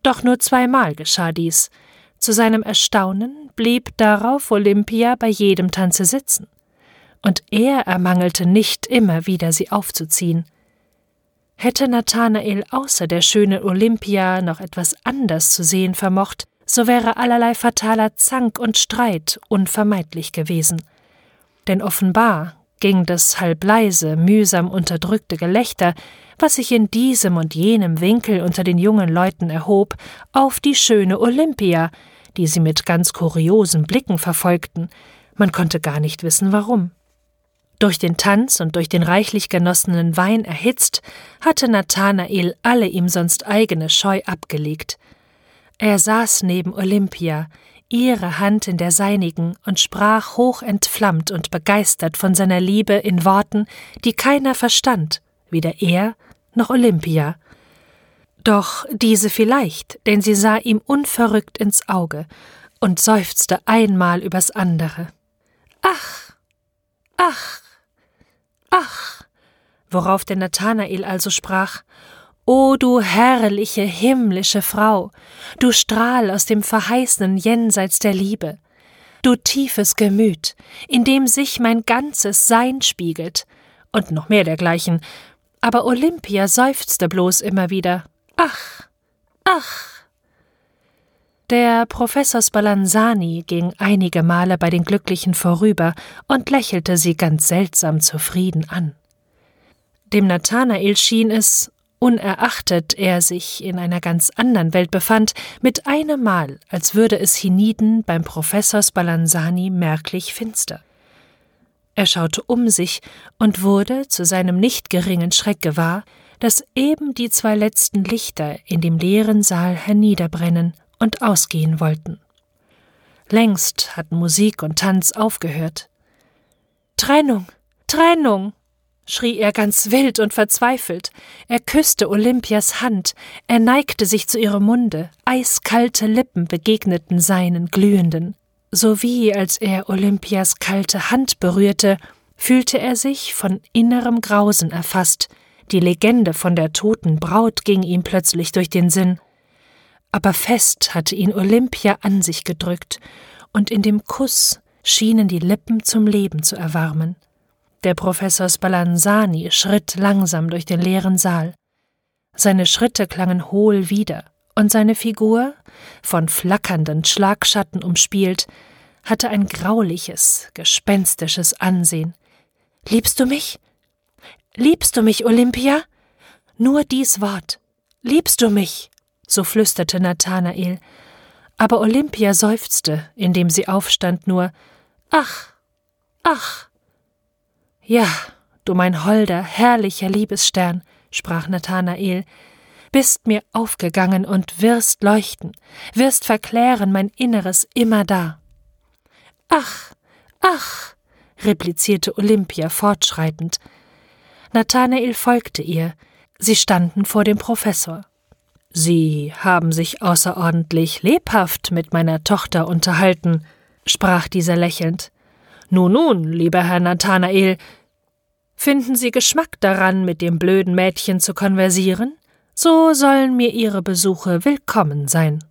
Doch nur zweimal geschah dies. Zu seinem Erstaunen blieb darauf Olympia bei jedem Tanze sitzen und er ermangelte nicht immer wieder sie aufzuziehen. Hätte Nathanael außer der schönen Olympia noch etwas anders zu sehen vermocht, so wäre allerlei fataler Zank und Streit unvermeidlich gewesen. Denn offenbar ging das halb leise, mühsam unterdrückte Gelächter, was sich in diesem und jenem Winkel unter den jungen Leuten erhob, auf die schöne Olympia, die sie mit ganz kuriosen Blicken verfolgten. Man konnte gar nicht wissen, warum. Durch den Tanz und durch den reichlich genossenen Wein erhitzt, hatte Nathanael alle ihm sonst eigene Scheu abgelegt. Er saß neben Olympia, ihre Hand in der seinigen, und sprach hochentflammt und begeistert von seiner Liebe in Worten, die keiner verstand, weder er noch Olympia. Doch diese vielleicht, denn sie sah ihm unverrückt ins Auge und seufzte einmal übers andere. Ach, ach, Ach, worauf der Nathanael also sprach, O du herrliche himmlische Frau, du Strahl aus dem verheißenen Jenseits der Liebe, du tiefes Gemüt, in dem sich mein ganzes Sein spiegelt, und noch mehr dergleichen, aber Olympia seufzte bloß immer wieder Ach, ach. Der Professor Spallanzani ging einige Male bei den Glücklichen vorüber und lächelte sie ganz seltsam zufrieden an. Dem Nathanael schien es, unerachtet er sich in einer ganz anderen Welt befand, mit einem Mal, als würde es hienieden beim Professor Spallanzani merklich finster. Er schaute um sich und wurde zu seinem nicht geringen Schreck gewahr, dass eben die zwei letzten Lichter in dem leeren Saal herniederbrennen und ausgehen wollten. Längst hatten Musik und Tanz aufgehört. Trennung, Trennung, schrie er ganz wild und verzweifelt. Er küsste Olympias Hand, er neigte sich zu ihrem Munde, eiskalte Lippen begegneten seinen glühenden. Sowie als er Olympias kalte Hand berührte, fühlte er sich von innerem Grausen erfasst, die Legende von der toten Braut ging ihm plötzlich durch den Sinn aber fest hatte ihn Olympia an sich gedrückt, und in dem Kuss schienen die Lippen zum Leben zu erwarmen. Der Professor Spallanzani schritt langsam durch den leeren Saal. Seine Schritte klangen hohl wieder, und seine Figur, von flackernden Schlagschatten umspielt, hatte ein grauliches, gespenstisches Ansehen. Liebst du mich? Liebst du mich, Olympia? Nur dies Wort. Liebst du mich? so flüsterte Nathanael. Aber Olympia seufzte, indem sie aufstand, nur Ach, ach. Ja, du mein holder, herrlicher Liebesstern, sprach Nathanael, bist mir aufgegangen und wirst leuchten, wirst verklären mein Inneres immer da. Ach, ach, replizierte Olympia fortschreitend. Nathanael folgte ihr, sie standen vor dem Professor. Sie haben sich außerordentlich lebhaft mit meiner Tochter unterhalten, sprach dieser lächelnd. Nun, nun, lieber Herr Nathanael. Finden Sie Geschmack daran, mit dem blöden Mädchen zu konversieren? So sollen mir Ihre Besuche willkommen sein.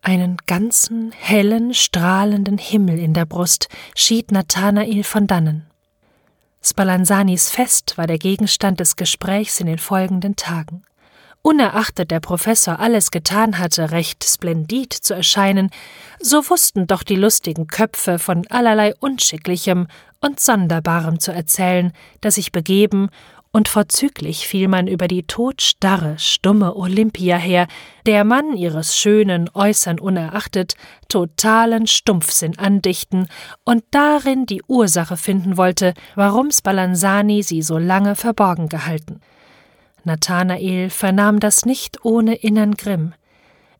Einen ganzen, hellen, strahlenden Himmel in der Brust schied Nathanael von dannen. Spallanzanis Fest war der Gegenstand des Gesprächs in den folgenden Tagen. Unerachtet der Professor alles getan hatte, recht splendid zu erscheinen, so wussten doch die lustigen Köpfe von allerlei Unschicklichem und Sonderbarem zu erzählen, das sich begeben, und vorzüglich fiel man über die todstarre, stumme Olympia her, der Mann ihres schönen Äußern unerachtet totalen Stumpfsinn andichten und darin die Ursache finden wollte, warum Spallanzani sie so lange verborgen gehalten. Nathanael vernahm das nicht ohne innern Grimm.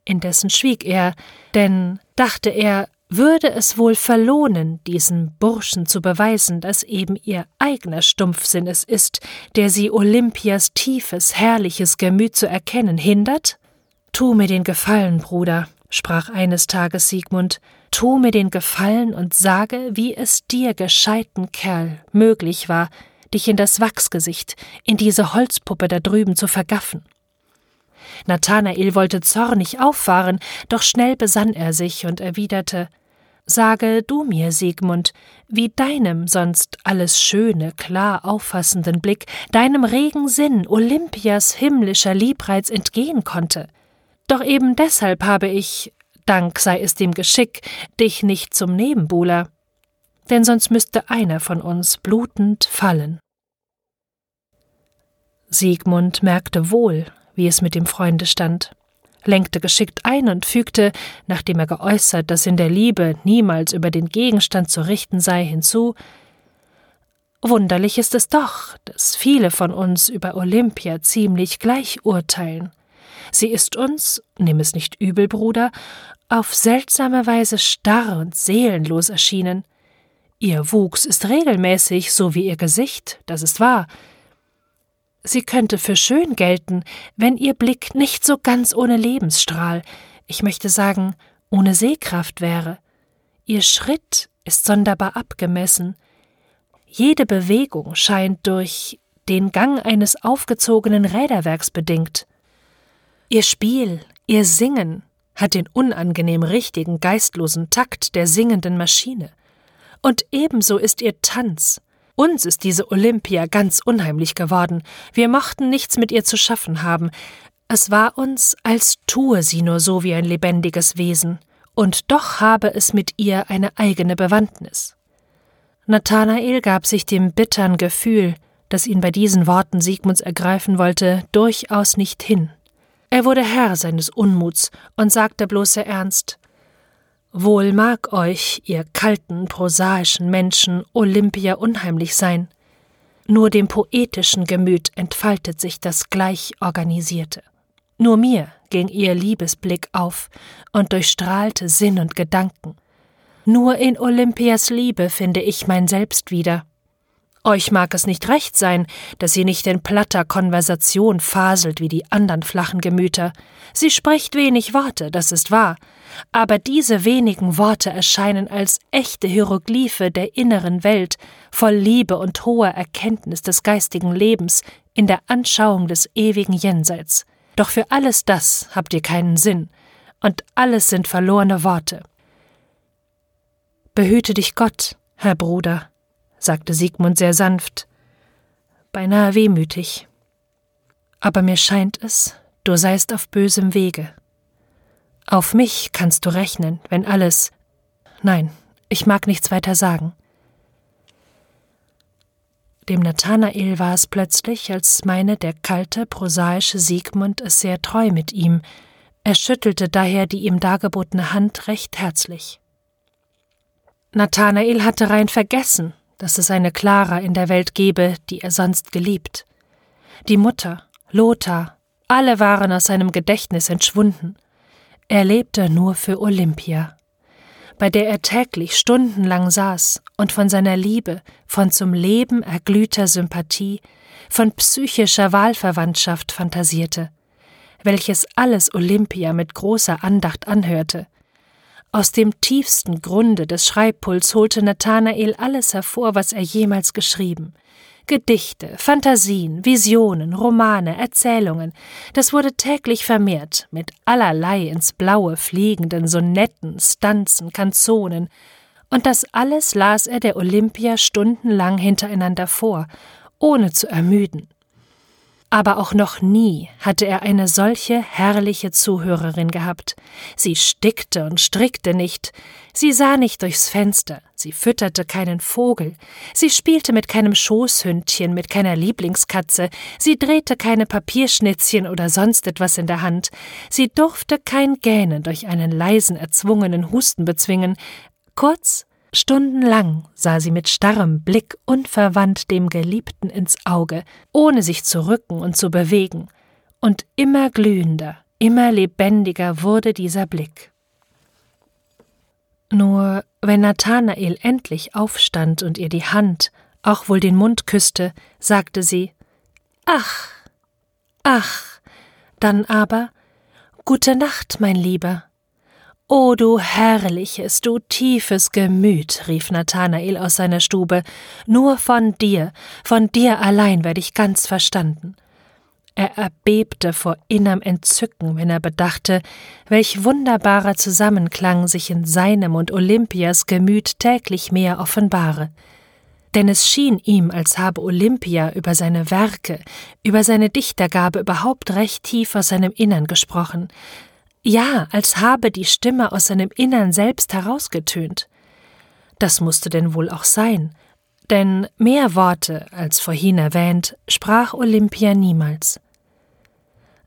Indessen schwieg er, denn, dachte er, würde es wohl verlohnen, diesen Burschen zu beweisen, dass eben ihr eigener Stumpfsinn es ist, der sie Olympias tiefes, herrliches Gemüt zu erkennen hindert? Tu mir den Gefallen, Bruder, sprach eines Tages Siegmund, tu mir den Gefallen und sage, wie es dir, gescheiten Kerl, möglich war, dich in das Wachsgesicht, in diese Holzpuppe da drüben zu vergaffen. Nathanael wollte zornig auffahren, doch schnell besann er sich und erwiderte Sage du mir, Siegmund, wie deinem sonst alles schöne, klar auffassenden Blick, deinem regen Sinn Olympias himmlischer Liebreiz entgehen konnte. Doch eben deshalb habe ich, Dank sei es dem Geschick, dich nicht zum Nebenbuhler, denn sonst müsste einer von uns blutend fallen. Siegmund merkte wohl, wie es mit dem Freunde stand, lenkte geschickt ein und fügte, nachdem er geäußert, dass in der Liebe niemals über den Gegenstand zu richten sei, hinzu Wunderlich ist es doch, dass viele von uns über Olympia ziemlich gleich urteilen. Sie ist uns, nimm es nicht übel, Bruder, auf seltsame Weise starr und seelenlos erschienen. Ihr Wuchs ist regelmäßig, so wie ihr Gesicht, das ist wahr, Sie könnte für schön gelten, wenn ihr Blick nicht so ganz ohne Lebensstrahl, ich möchte sagen, ohne Sehkraft wäre. Ihr Schritt ist sonderbar abgemessen. Jede Bewegung scheint durch den Gang eines aufgezogenen Räderwerks bedingt. Ihr Spiel, ihr Singen hat den unangenehm richtigen, geistlosen Takt der singenden Maschine. Und ebenso ist ihr Tanz, uns ist diese Olympia ganz unheimlich geworden. Wir mochten nichts mit ihr zu schaffen haben. Es war uns, als tue sie nur so wie ein lebendiges Wesen, und doch habe es mit ihr eine eigene Bewandtnis. Nathanael gab sich dem bittern Gefühl, das ihn bei diesen Worten Siegmunds ergreifen wollte, durchaus nicht hin. Er wurde Herr seines Unmuts und sagte bloß sehr ernst Wohl mag euch, ihr kalten, prosaischen Menschen, Olympia unheimlich sein, nur dem poetischen Gemüt entfaltet sich das gleich organisierte. Nur mir ging ihr Liebesblick auf und durchstrahlte Sinn und Gedanken. Nur in Olympias Liebe finde ich mein Selbst wieder. Euch mag es nicht recht sein, dass sie nicht in platter Konversation faselt wie die andern flachen Gemüter. Sie spricht wenig Worte, das ist wahr, aber diese wenigen Worte erscheinen als echte Hieroglyphe der inneren Welt, voll Liebe und hoher Erkenntnis des geistigen Lebens in der Anschauung des ewigen Jenseits. Doch für alles das habt ihr keinen Sinn, und alles sind verlorene Worte. Behüte dich Gott, Herr Bruder, sagte Siegmund sehr sanft, beinahe wehmütig. Aber mir scheint es, du seist auf bösem Wege. Auf mich kannst du rechnen, wenn alles. Nein, ich mag nichts weiter sagen. Dem Nathanael war es plötzlich, als meine der kalte, prosaische Siegmund es sehr treu mit ihm. Er schüttelte daher die ihm dargebotene Hand recht herzlich. Nathanael hatte rein vergessen, dass es eine Clara in der Welt gebe, die er sonst geliebt. Die Mutter, Lothar, alle waren aus seinem Gedächtnis entschwunden. Er lebte nur für Olympia, bei der er täglich stundenlang saß und von seiner Liebe, von zum Leben erglühter Sympathie, von psychischer Wahlverwandtschaft fantasierte, welches alles Olympia mit großer Andacht anhörte, aus dem tiefsten Grunde des Schreibpuls holte Nathanael alles hervor, was er jemals geschrieben. Gedichte, Fantasien, Visionen, Romane, Erzählungen, das wurde täglich vermehrt, mit allerlei ins Blaue fliegenden Sonetten, Stanzen, Kanzonen, und das alles las er der Olympia stundenlang hintereinander vor, ohne zu ermüden. Aber auch noch nie hatte er eine solche herrliche Zuhörerin gehabt. Sie stickte und strickte nicht, sie sah nicht durchs Fenster, sie fütterte keinen Vogel, sie spielte mit keinem Schoßhündchen, mit keiner Lieblingskatze, sie drehte keine Papierschnitzchen oder sonst etwas in der Hand, sie durfte kein Gähnen durch einen leisen, erzwungenen Husten bezwingen, kurz, Stundenlang sah sie mit starrem Blick unverwandt dem Geliebten ins Auge, ohne sich zu rücken und zu bewegen, und immer glühender, immer lebendiger wurde dieser Blick. Nur wenn Nathanael endlich aufstand und ihr die Hand, auch wohl den Mund küsste, sagte sie Ach, ach, dann aber Gute Nacht, mein Lieber. O du herrliches, du tiefes Gemüt, rief Nathanael aus seiner Stube, nur von dir, von dir allein werde ich ganz verstanden. Er erbebte vor innerm Entzücken, wenn er bedachte, welch wunderbarer Zusammenklang sich in seinem und Olympias Gemüt täglich mehr offenbare. Denn es schien ihm, als habe Olympia über seine Werke, über seine Dichtergabe überhaupt recht tief aus seinem Innern gesprochen, ja, als habe die Stimme aus seinem Innern selbst herausgetönt. Das musste denn wohl auch sein, denn mehr Worte, als vorhin erwähnt, sprach Olympia niemals.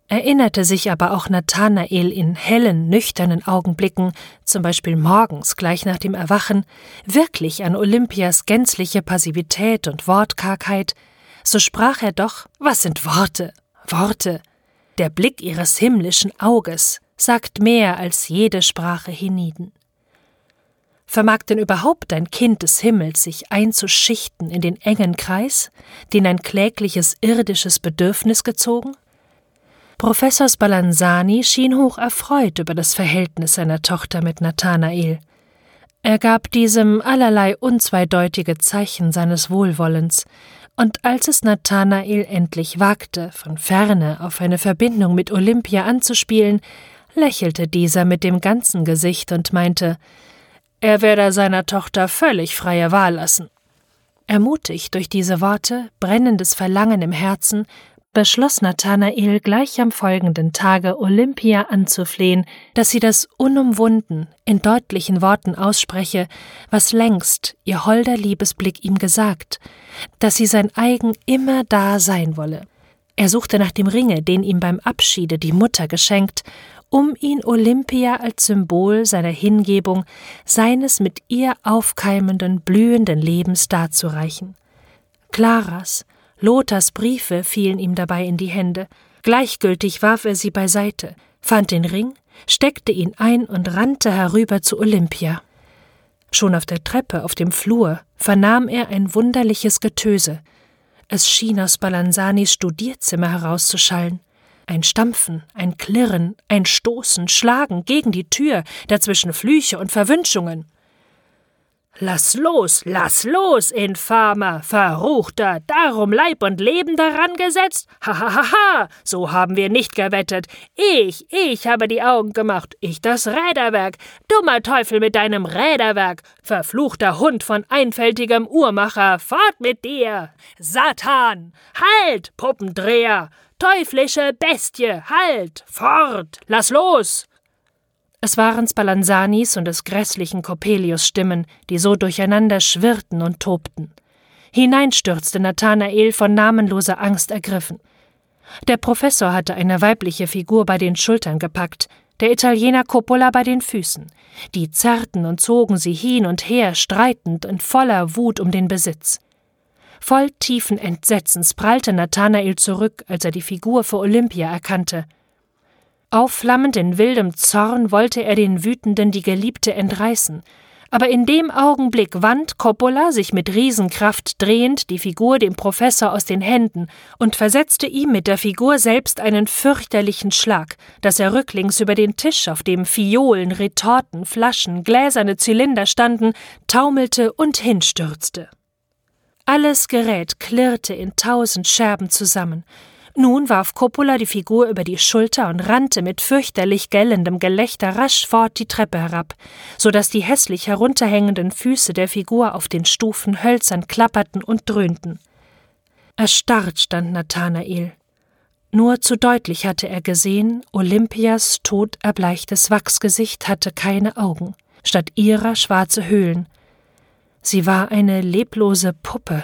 Erinnerte sich aber auch Nathanael in hellen, nüchternen Augenblicken, zum Beispiel morgens gleich nach dem Erwachen, wirklich an Olympias gänzliche Passivität und Wortkargheit, so sprach er doch, was sind Worte? Worte. Der Blick ihres himmlischen Auges, sagt mehr als jede Sprache hienieden. Vermag denn überhaupt ein Kind des Himmels sich einzuschichten in den engen Kreis, den ein klägliches irdisches Bedürfnis gezogen? Professor Spallanzani schien hoch erfreut über das Verhältnis seiner Tochter mit Nathanael. Er gab diesem allerlei unzweideutige Zeichen seines Wohlwollens, und als es Nathanael endlich wagte, von ferne auf eine Verbindung mit Olympia anzuspielen, lächelte dieser mit dem ganzen Gesicht und meinte, er werde seiner Tochter völlig freie Wahl lassen. Ermutigt durch diese Worte, brennendes Verlangen im Herzen, beschloss Nathanael gleich am folgenden Tage Olympia anzuflehen, dass sie das unumwunden in deutlichen Worten ausspreche, was längst ihr holder Liebesblick ihm gesagt, dass sie sein eigen immer da sein wolle. Er suchte nach dem Ringe, den ihm beim Abschiede die Mutter geschenkt, um ihn Olympia als Symbol seiner Hingebung, seines mit ihr aufkeimenden, blühenden Lebens darzureichen. Claras, Lothars Briefe fielen ihm dabei in die Hände, gleichgültig warf er sie beiseite, fand den Ring, steckte ihn ein und rannte herüber zu Olympia. Schon auf der Treppe, auf dem Flur, vernahm er ein wunderliches Getöse. Es schien aus Balanzanis Studierzimmer herauszuschallen. Ein Stampfen, ein Klirren, ein Stoßen, Schlagen gegen die Tür, dazwischen Flüche und Verwünschungen. Lass los, lass los, infamer, verruchter, darum Leib und Leben daran gesetzt? Ha, ha, ha, ha, so haben wir nicht gewettet. Ich, ich habe die Augen gemacht, ich das Räderwerk. Dummer Teufel mit deinem Räderwerk, verfluchter Hund von einfältigem Uhrmacher, fort mit dir! Satan! Halt, Puppendreher! Teuflische Bestie, halt, fort, lass los! Es waren Spallanzanis und des grässlichen Coppelius Stimmen, die so durcheinander schwirrten und tobten. Hineinstürzte Nathanael von namenloser Angst ergriffen. Der Professor hatte eine weibliche Figur bei den Schultern gepackt, der Italiener Coppola bei den Füßen. Die zerrten und zogen sie hin und her, streitend und voller Wut um den Besitz. Voll tiefen Entsetzens prallte Nathanael zurück, als er die Figur vor Olympia erkannte. Aufflammend in wildem Zorn wollte er den Wütenden die Geliebte entreißen, aber in dem Augenblick wand Coppola, sich mit Riesenkraft drehend, die Figur dem Professor aus den Händen und versetzte ihm mit der Figur selbst einen fürchterlichen Schlag, dass er rücklings über den Tisch, auf dem Fiolen, Retorten, Flaschen, gläserne Zylinder standen, taumelte und hinstürzte. Alles Gerät klirrte in tausend Scherben zusammen. Nun warf Coppola die Figur über die Schulter und rannte mit fürchterlich gellendem Gelächter rasch fort die Treppe herab, so dass die hässlich herunterhängenden Füße der Figur auf den Stufen hölzern klapperten und dröhnten. Erstarrt stand Nathanael. Nur zu deutlich hatte er gesehen, Olympias toderbleichtes Wachsgesicht hatte keine Augen, statt ihrer schwarze Höhlen. Sie war eine leblose Puppe.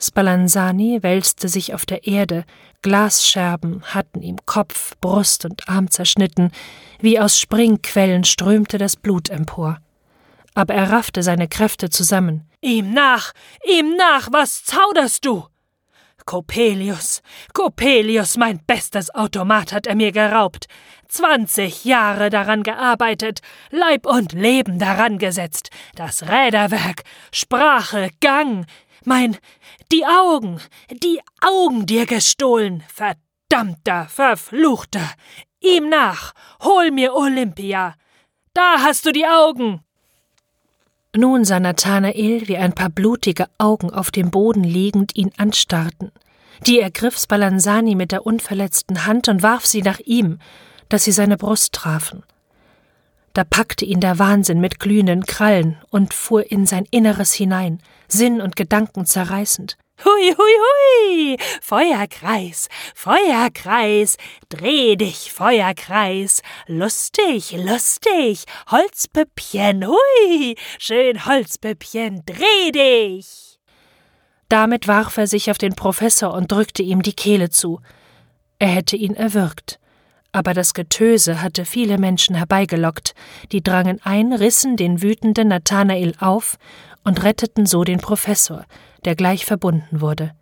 Spallanzani wälzte sich auf der Erde, Glasscherben hatten ihm Kopf, Brust und Arm zerschnitten, wie aus Springquellen strömte das Blut empor. Aber er raffte seine Kräfte zusammen. Ihm nach, ihm nach, was zauderst du? Coppelius, Coppelius, mein bestes Automat hat er mir geraubt. Zwanzig Jahre daran gearbeitet, Leib und Leben daran gesetzt, das Räderwerk, Sprache, Gang, mein, die Augen, die Augen dir gestohlen, verdammter, verfluchter. Ihm nach, hol mir Olympia. Da hast du die Augen. Nun sah Nathanael, wie ein paar blutige Augen auf dem Boden liegend ihn anstarrten. Die ergriff Spallanzani mit der unverletzten Hand und warf sie nach ihm, dass sie seine Brust trafen. Da packte ihn der Wahnsinn mit glühenden Krallen und fuhr in sein Inneres hinein, Sinn und Gedanken zerreißend. Hui, hui, hui! Feuerkreis, Feuerkreis, dreh dich, Feuerkreis, lustig, lustig, Holzpüppchen, hui, schön Holzpüppchen, dreh dich! Damit warf er sich auf den Professor und drückte ihm die Kehle zu. Er hätte ihn erwürgt. Aber das Getöse hatte viele Menschen herbeigelockt, die drangen ein, rissen den wütenden Nathanael auf und retteten so den Professor, der gleich verbunden wurde.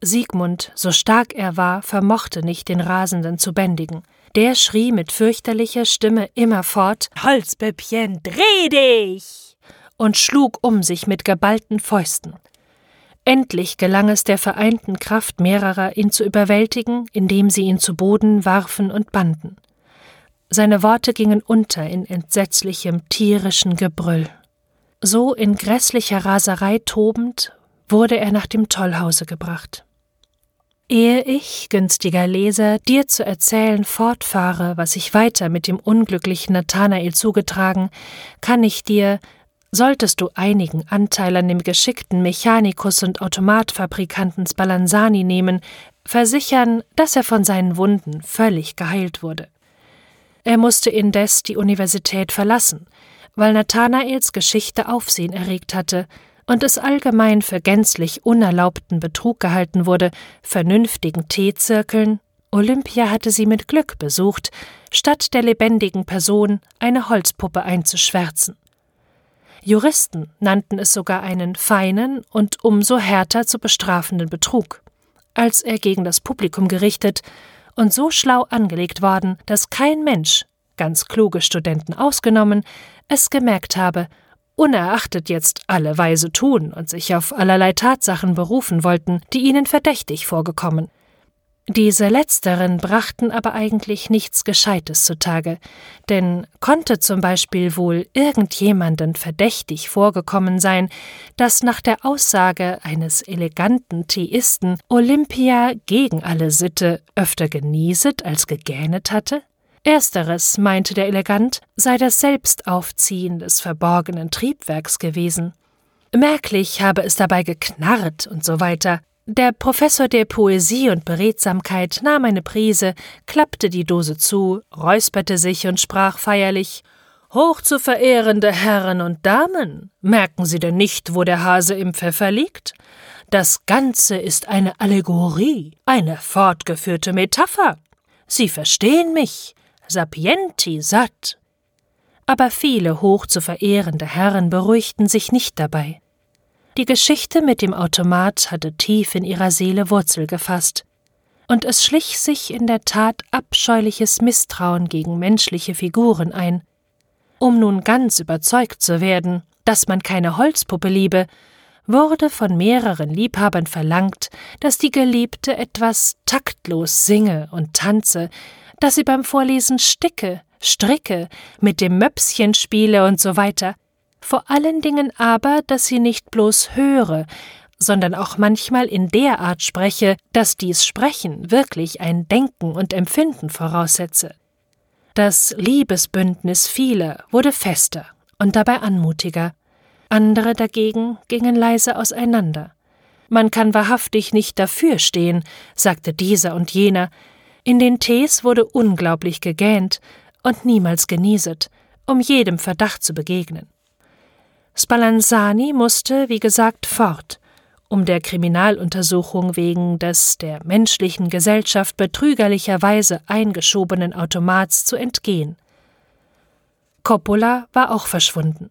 Siegmund, so stark er war, vermochte nicht, den Rasenden zu bändigen. Der schrie mit fürchterlicher Stimme immerfort Holzbüppchen, dreh dich! und schlug um sich mit geballten Fäusten. Endlich gelang es der vereinten Kraft mehrerer, ihn zu überwältigen, indem sie ihn zu Boden warfen und banden. Seine Worte gingen unter in entsetzlichem, tierischen Gebrüll. So in grässlicher Raserei tobend wurde er nach dem Tollhause gebracht. Ehe ich, günstiger Leser, dir zu erzählen fortfahre, was sich weiter mit dem unglücklichen Nathanael zugetragen, kann ich dir, solltest du einigen Anteil an dem geschickten Mechanikus und Automatfabrikanten Spallanzani nehmen, versichern, dass er von seinen Wunden völlig geheilt wurde. Er musste indes die Universität verlassen, weil Nathanaels Geschichte Aufsehen erregt hatte und es allgemein für gänzlich unerlaubten Betrug gehalten wurde, vernünftigen Teezirkeln Olympia hatte sie mit Glück besucht, statt der lebendigen Person eine Holzpuppe einzuschwärzen. Juristen nannten es sogar einen feinen und umso härter zu bestrafenden Betrug. Als er gegen das Publikum gerichtet und so schlau angelegt worden, dass kein Mensch, ganz kluge Studenten ausgenommen, es gemerkt habe, unerachtet jetzt alle weise tun und sich auf allerlei Tatsachen berufen wollten, die ihnen verdächtig vorgekommen. Diese letzteren brachten aber eigentlich nichts Gescheites zutage, denn konnte zum Beispiel wohl irgendjemanden verdächtig vorgekommen sein, dass nach der Aussage eines eleganten Theisten Olympia gegen alle Sitte öfter genieset als gegähnet hatte? Ersteres, meinte der Elegant, sei das Selbstaufziehen des verborgenen Triebwerks gewesen. Merklich habe es dabei geknarrt und so weiter. Der Professor der Poesie und Beredsamkeit nahm eine Prise, klappte die Dose zu, räusperte sich und sprach feierlich Hoch zu verehrende Herren und Damen, merken Sie denn nicht, wo der Hase im Pfeffer liegt? Das Ganze ist eine Allegorie, eine fortgeführte Metapher. Sie verstehen mich sapienti satt. Aber viele hoch zu verehrende Herren beruhigten sich nicht dabei. Die Geschichte mit dem Automat hatte tief in ihrer Seele Wurzel gefasst, und es schlich sich in der Tat abscheuliches Misstrauen gegen menschliche Figuren ein. Um nun ganz überzeugt zu werden, dass man keine Holzpuppe liebe, wurde von mehreren Liebhabern verlangt, dass die Geliebte etwas taktlos singe und tanze, dass sie beim Vorlesen sticke, stricke, mit dem Möpschen spiele und so weiter. Vor allen Dingen aber, dass sie nicht bloß höre, sondern auch manchmal in der Art spreche, dass dies Sprechen wirklich ein Denken und Empfinden voraussetze. Das Liebesbündnis vieler wurde fester und dabei anmutiger, andere dagegen gingen leise auseinander. Man kann wahrhaftig nicht dafür stehen, sagte dieser und jener. In den Tees wurde unglaublich gegähnt und niemals genieset, um jedem Verdacht zu begegnen. Spallanzani musste, wie gesagt, fort, um der Kriminaluntersuchung wegen des der menschlichen Gesellschaft betrügerlicherweise eingeschobenen Automats zu entgehen. Coppola war auch verschwunden.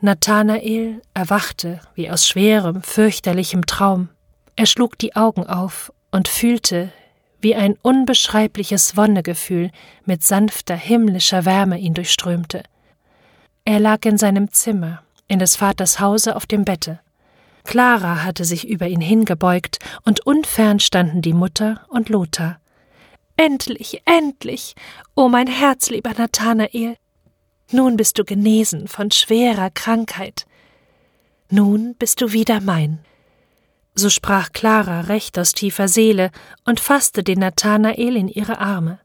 Nathanael erwachte wie aus schwerem, fürchterlichem Traum. Er schlug die Augen auf und fühlte, wie ein unbeschreibliches Wonnegefühl mit sanfter himmlischer Wärme ihn durchströmte. Er lag in seinem Zimmer, in des Vaters Hause auf dem Bette. Clara hatte sich über ihn hingebeugt, und unfern standen die Mutter und Lothar. Endlich, endlich, o oh mein herzlieber Nathanael, nun bist du genesen von schwerer Krankheit. Nun bist du wieder mein. So sprach Clara recht aus tiefer Seele und fasste den Nathanael in ihre Arme.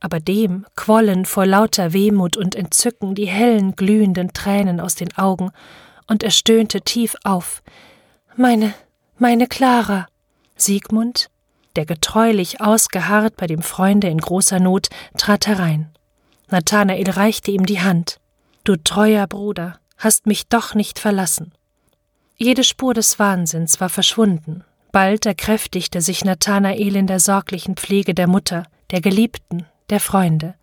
Aber dem quollen vor lauter Wehmut und Entzücken die hellen, glühenden Tränen aus den Augen, und er stöhnte tief auf. Meine, meine Clara. Siegmund, der getreulich ausgeharrt bei dem Freunde in großer Not, trat herein. Nathanael reichte ihm die Hand. Du treuer Bruder, hast mich doch nicht verlassen. Jede Spur des Wahnsinns war verschwunden. Bald erkräftigte sich Nathanael in der sorglichen Pflege der Mutter, der Geliebten, der Freunde.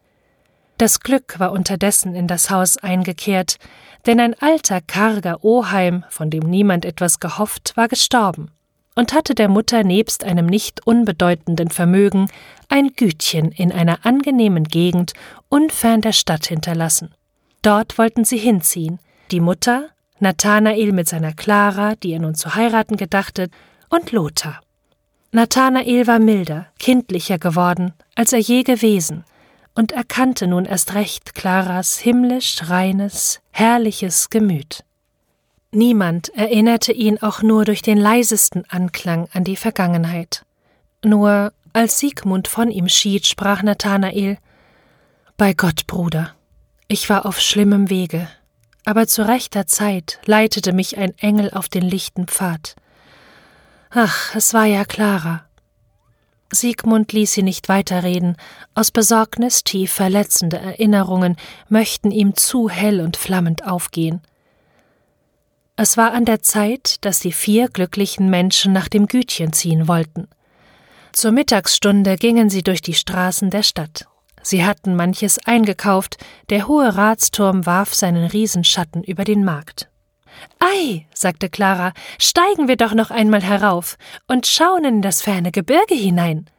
Das Glück war unterdessen in das Haus eingekehrt, denn ein alter, karger Oheim, von dem niemand etwas gehofft, war gestorben und hatte der Mutter nebst einem nicht unbedeutenden Vermögen ein Gütchen in einer angenehmen Gegend unfern der Stadt hinterlassen. Dort wollten sie hinziehen, die Mutter, Nathanael mit seiner Clara, die er nun zu heiraten gedachtet, und Lothar. Nathanael war milder, kindlicher geworden, als er je gewesen, und erkannte nun erst recht Claras himmlisch reines, herrliches Gemüt. Niemand erinnerte ihn auch nur durch den leisesten Anklang an die Vergangenheit. Nur als Siegmund von ihm schied, sprach Nathanael Bei Gott, Bruder, ich war auf schlimmem Wege, aber zu rechter Zeit leitete mich ein Engel auf den lichten Pfad. Ach, es war ja Clara. Siegmund ließ sie nicht weiterreden, aus Besorgnis tief verletzende Erinnerungen möchten ihm zu hell und flammend aufgehen. Es war an der Zeit, dass die vier glücklichen Menschen nach dem Gütchen ziehen wollten. Zur Mittagsstunde gingen sie durch die Straßen der Stadt. Sie hatten manches eingekauft, der hohe Ratsturm warf seinen Riesenschatten über den Markt. Ei, sagte Clara, steigen wir doch noch einmal herauf und schauen in das ferne Gebirge hinein.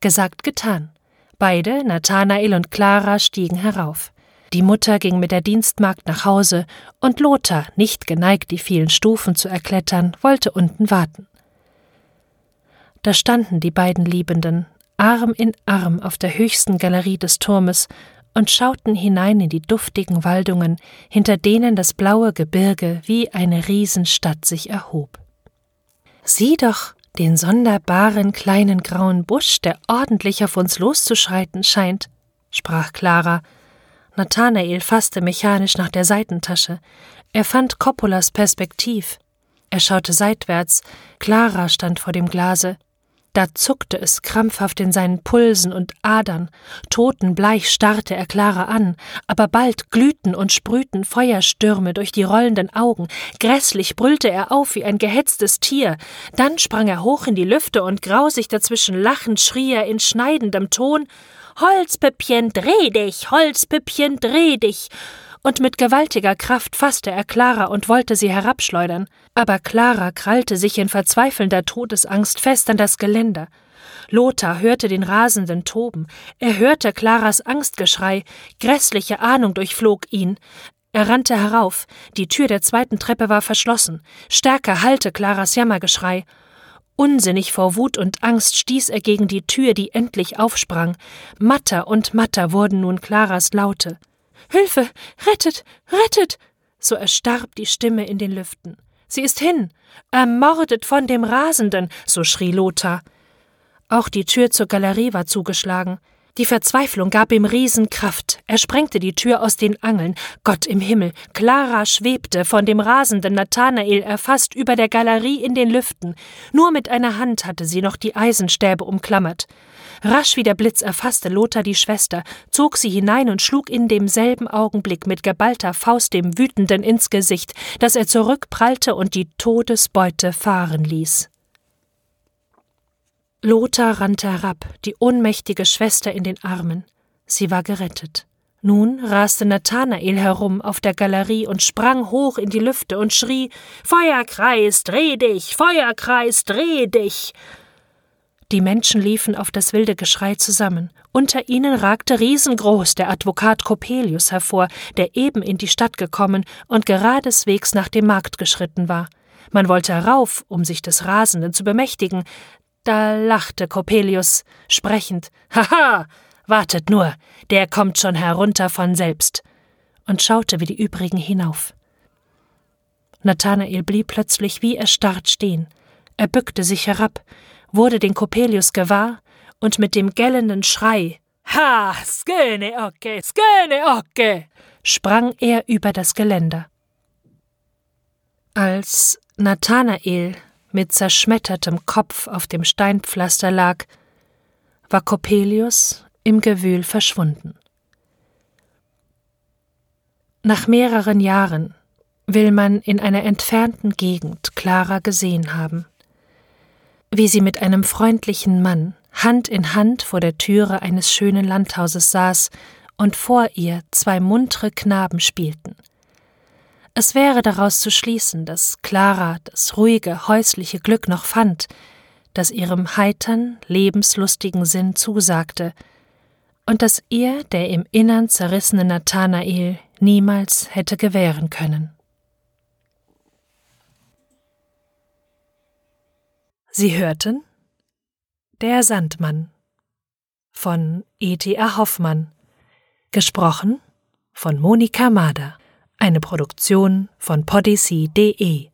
Gesagt, getan. Beide, Nathanael und Clara, stiegen herauf. Die Mutter ging mit der Dienstmagd nach Hause, und Lothar, nicht geneigt, die vielen Stufen zu erklettern, wollte unten warten. Da standen die beiden Liebenden, Arm in Arm auf der höchsten Galerie des Turmes und schauten hinein in die duftigen Waldungen, hinter denen das blaue Gebirge wie eine Riesenstadt sich erhob. Sieh doch den sonderbaren kleinen grauen Busch, der ordentlich auf uns loszuschreiten scheint, sprach Clara Nathanael fasste mechanisch nach der Seitentasche. Er fand Coppolas Perspektiv. Er schaute seitwärts. Clara stand vor dem Glase. Da zuckte es krampfhaft in seinen Pulsen und Adern. Totenbleich starrte er Clara an, aber bald glühten und sprühten Feuerstürme durch die rollenden Augen. Grässlich brüllte er auf wie ein gehetztes Tier. Dann sprang er hoch in die Lüfte und grausig dazwischen lachend schrie er in schneidendem Ton Holzpüppchen, dreh dich, Holzpüppchen, dreh dich. Und mit gewaltiger Kraft fasste er Clara und wollte sie herabschleudern. Aber Clara krallte sich in verzweifelnder Todesangst fest an das Geländer. Lothar hörte den rasenden Toben. Er hörte Claras Angstgeschrei. Grässliche Ahnung durchflog ihn. Er rannte herauf. Die Tür der zweiten Treppe war verschlossen. Stärker hallte Claras Jammergeschrei. Unsinnig vor Wut und Angst stieß er gegen die Tür, die endlich aufsprang. Matter und matter wurden nun Claras Laute. Hilfe! Rettet! Rettet! So erstarb die Stimme in den Lüften. Sie ist hin! Ermordet von dem Rasenden! so schrie Lothar. Auch die Tür zur Galerie war zugeschlagen. Die Verzweiflung gab ihm Riesenkraft. Er sprengte die Tür aus den Angeln. Gott im Himmel. Clara schwebte, von dem rasenden Nathanael erfasst, über der Galerie in den Lüften. Nur mit einer Hand hatte sie noch die Eisenstäbe umklammert. Rasch wie der Blitz erfasste Lothar die Schwester, zog sie hinein und schlug in demselben Augenblick mit geballter Faust dem Wütenden ins Gesicht, dass er zurückprallte und die Todesbeute fahren ließ. Lothar rannte herab, die ohnmächtige Schwester in den Armen. Sie war gerettet. Nun raste Nathanael herum auf der Galerie und sprang hoch in die Lüfte und schrie Feuerkreis, dreh dich, Feuerkreis, dreh dich. Die Menschen liefen auf das wilde Geschrei zusammen. Unter ihnen ragte riesengroß der Advokat Coppelius hervor, der eben in die Stadt gekommen und geradeswegs nach dem Markt geschritten war. Man wollte herauf, um sich des Rasenden zu bemächtigen, da lachte Coppelius, sprechend, (laughs) Haha, wartet nur, der kommt schon herunter von selbst, und schaute wie die übrigen hinauf. Nathanael blieb plötzlich wie erstarrt stehen. Er bückte sich herab, wurde den Coppelius gewahr und mit dem gellenden Schrei Ha, sköne ocke, sköne ocke, sprang er über das Geländer. Als Nathanael mit zerschmettertem Kopf auf dem Steinpflaster lag, war Coppelius im Gewühl verschwunden. Nach mehreren Jahren will man in einer entfernten Gegend Clara gesehen haben, wie sie mit einem freundlichen Mann Hand in Hand vor der Türe eines schönen Landhauses saß und vor ihr zwei muntere Knaben spielten – es wäre daraus zu schließen, dass Clara das ruhige häusliche Glück noch fand, das ihrem heitern, lebenslustigen Sinn zusagte, und das ihr der im Innern zerrissene Nathanael niemals hätte gewähren können. Sie hörten Der Sandmann von E.T.A. Hoffmann, gesprochen von Monika Mader. Eine Produktion von podyssey.de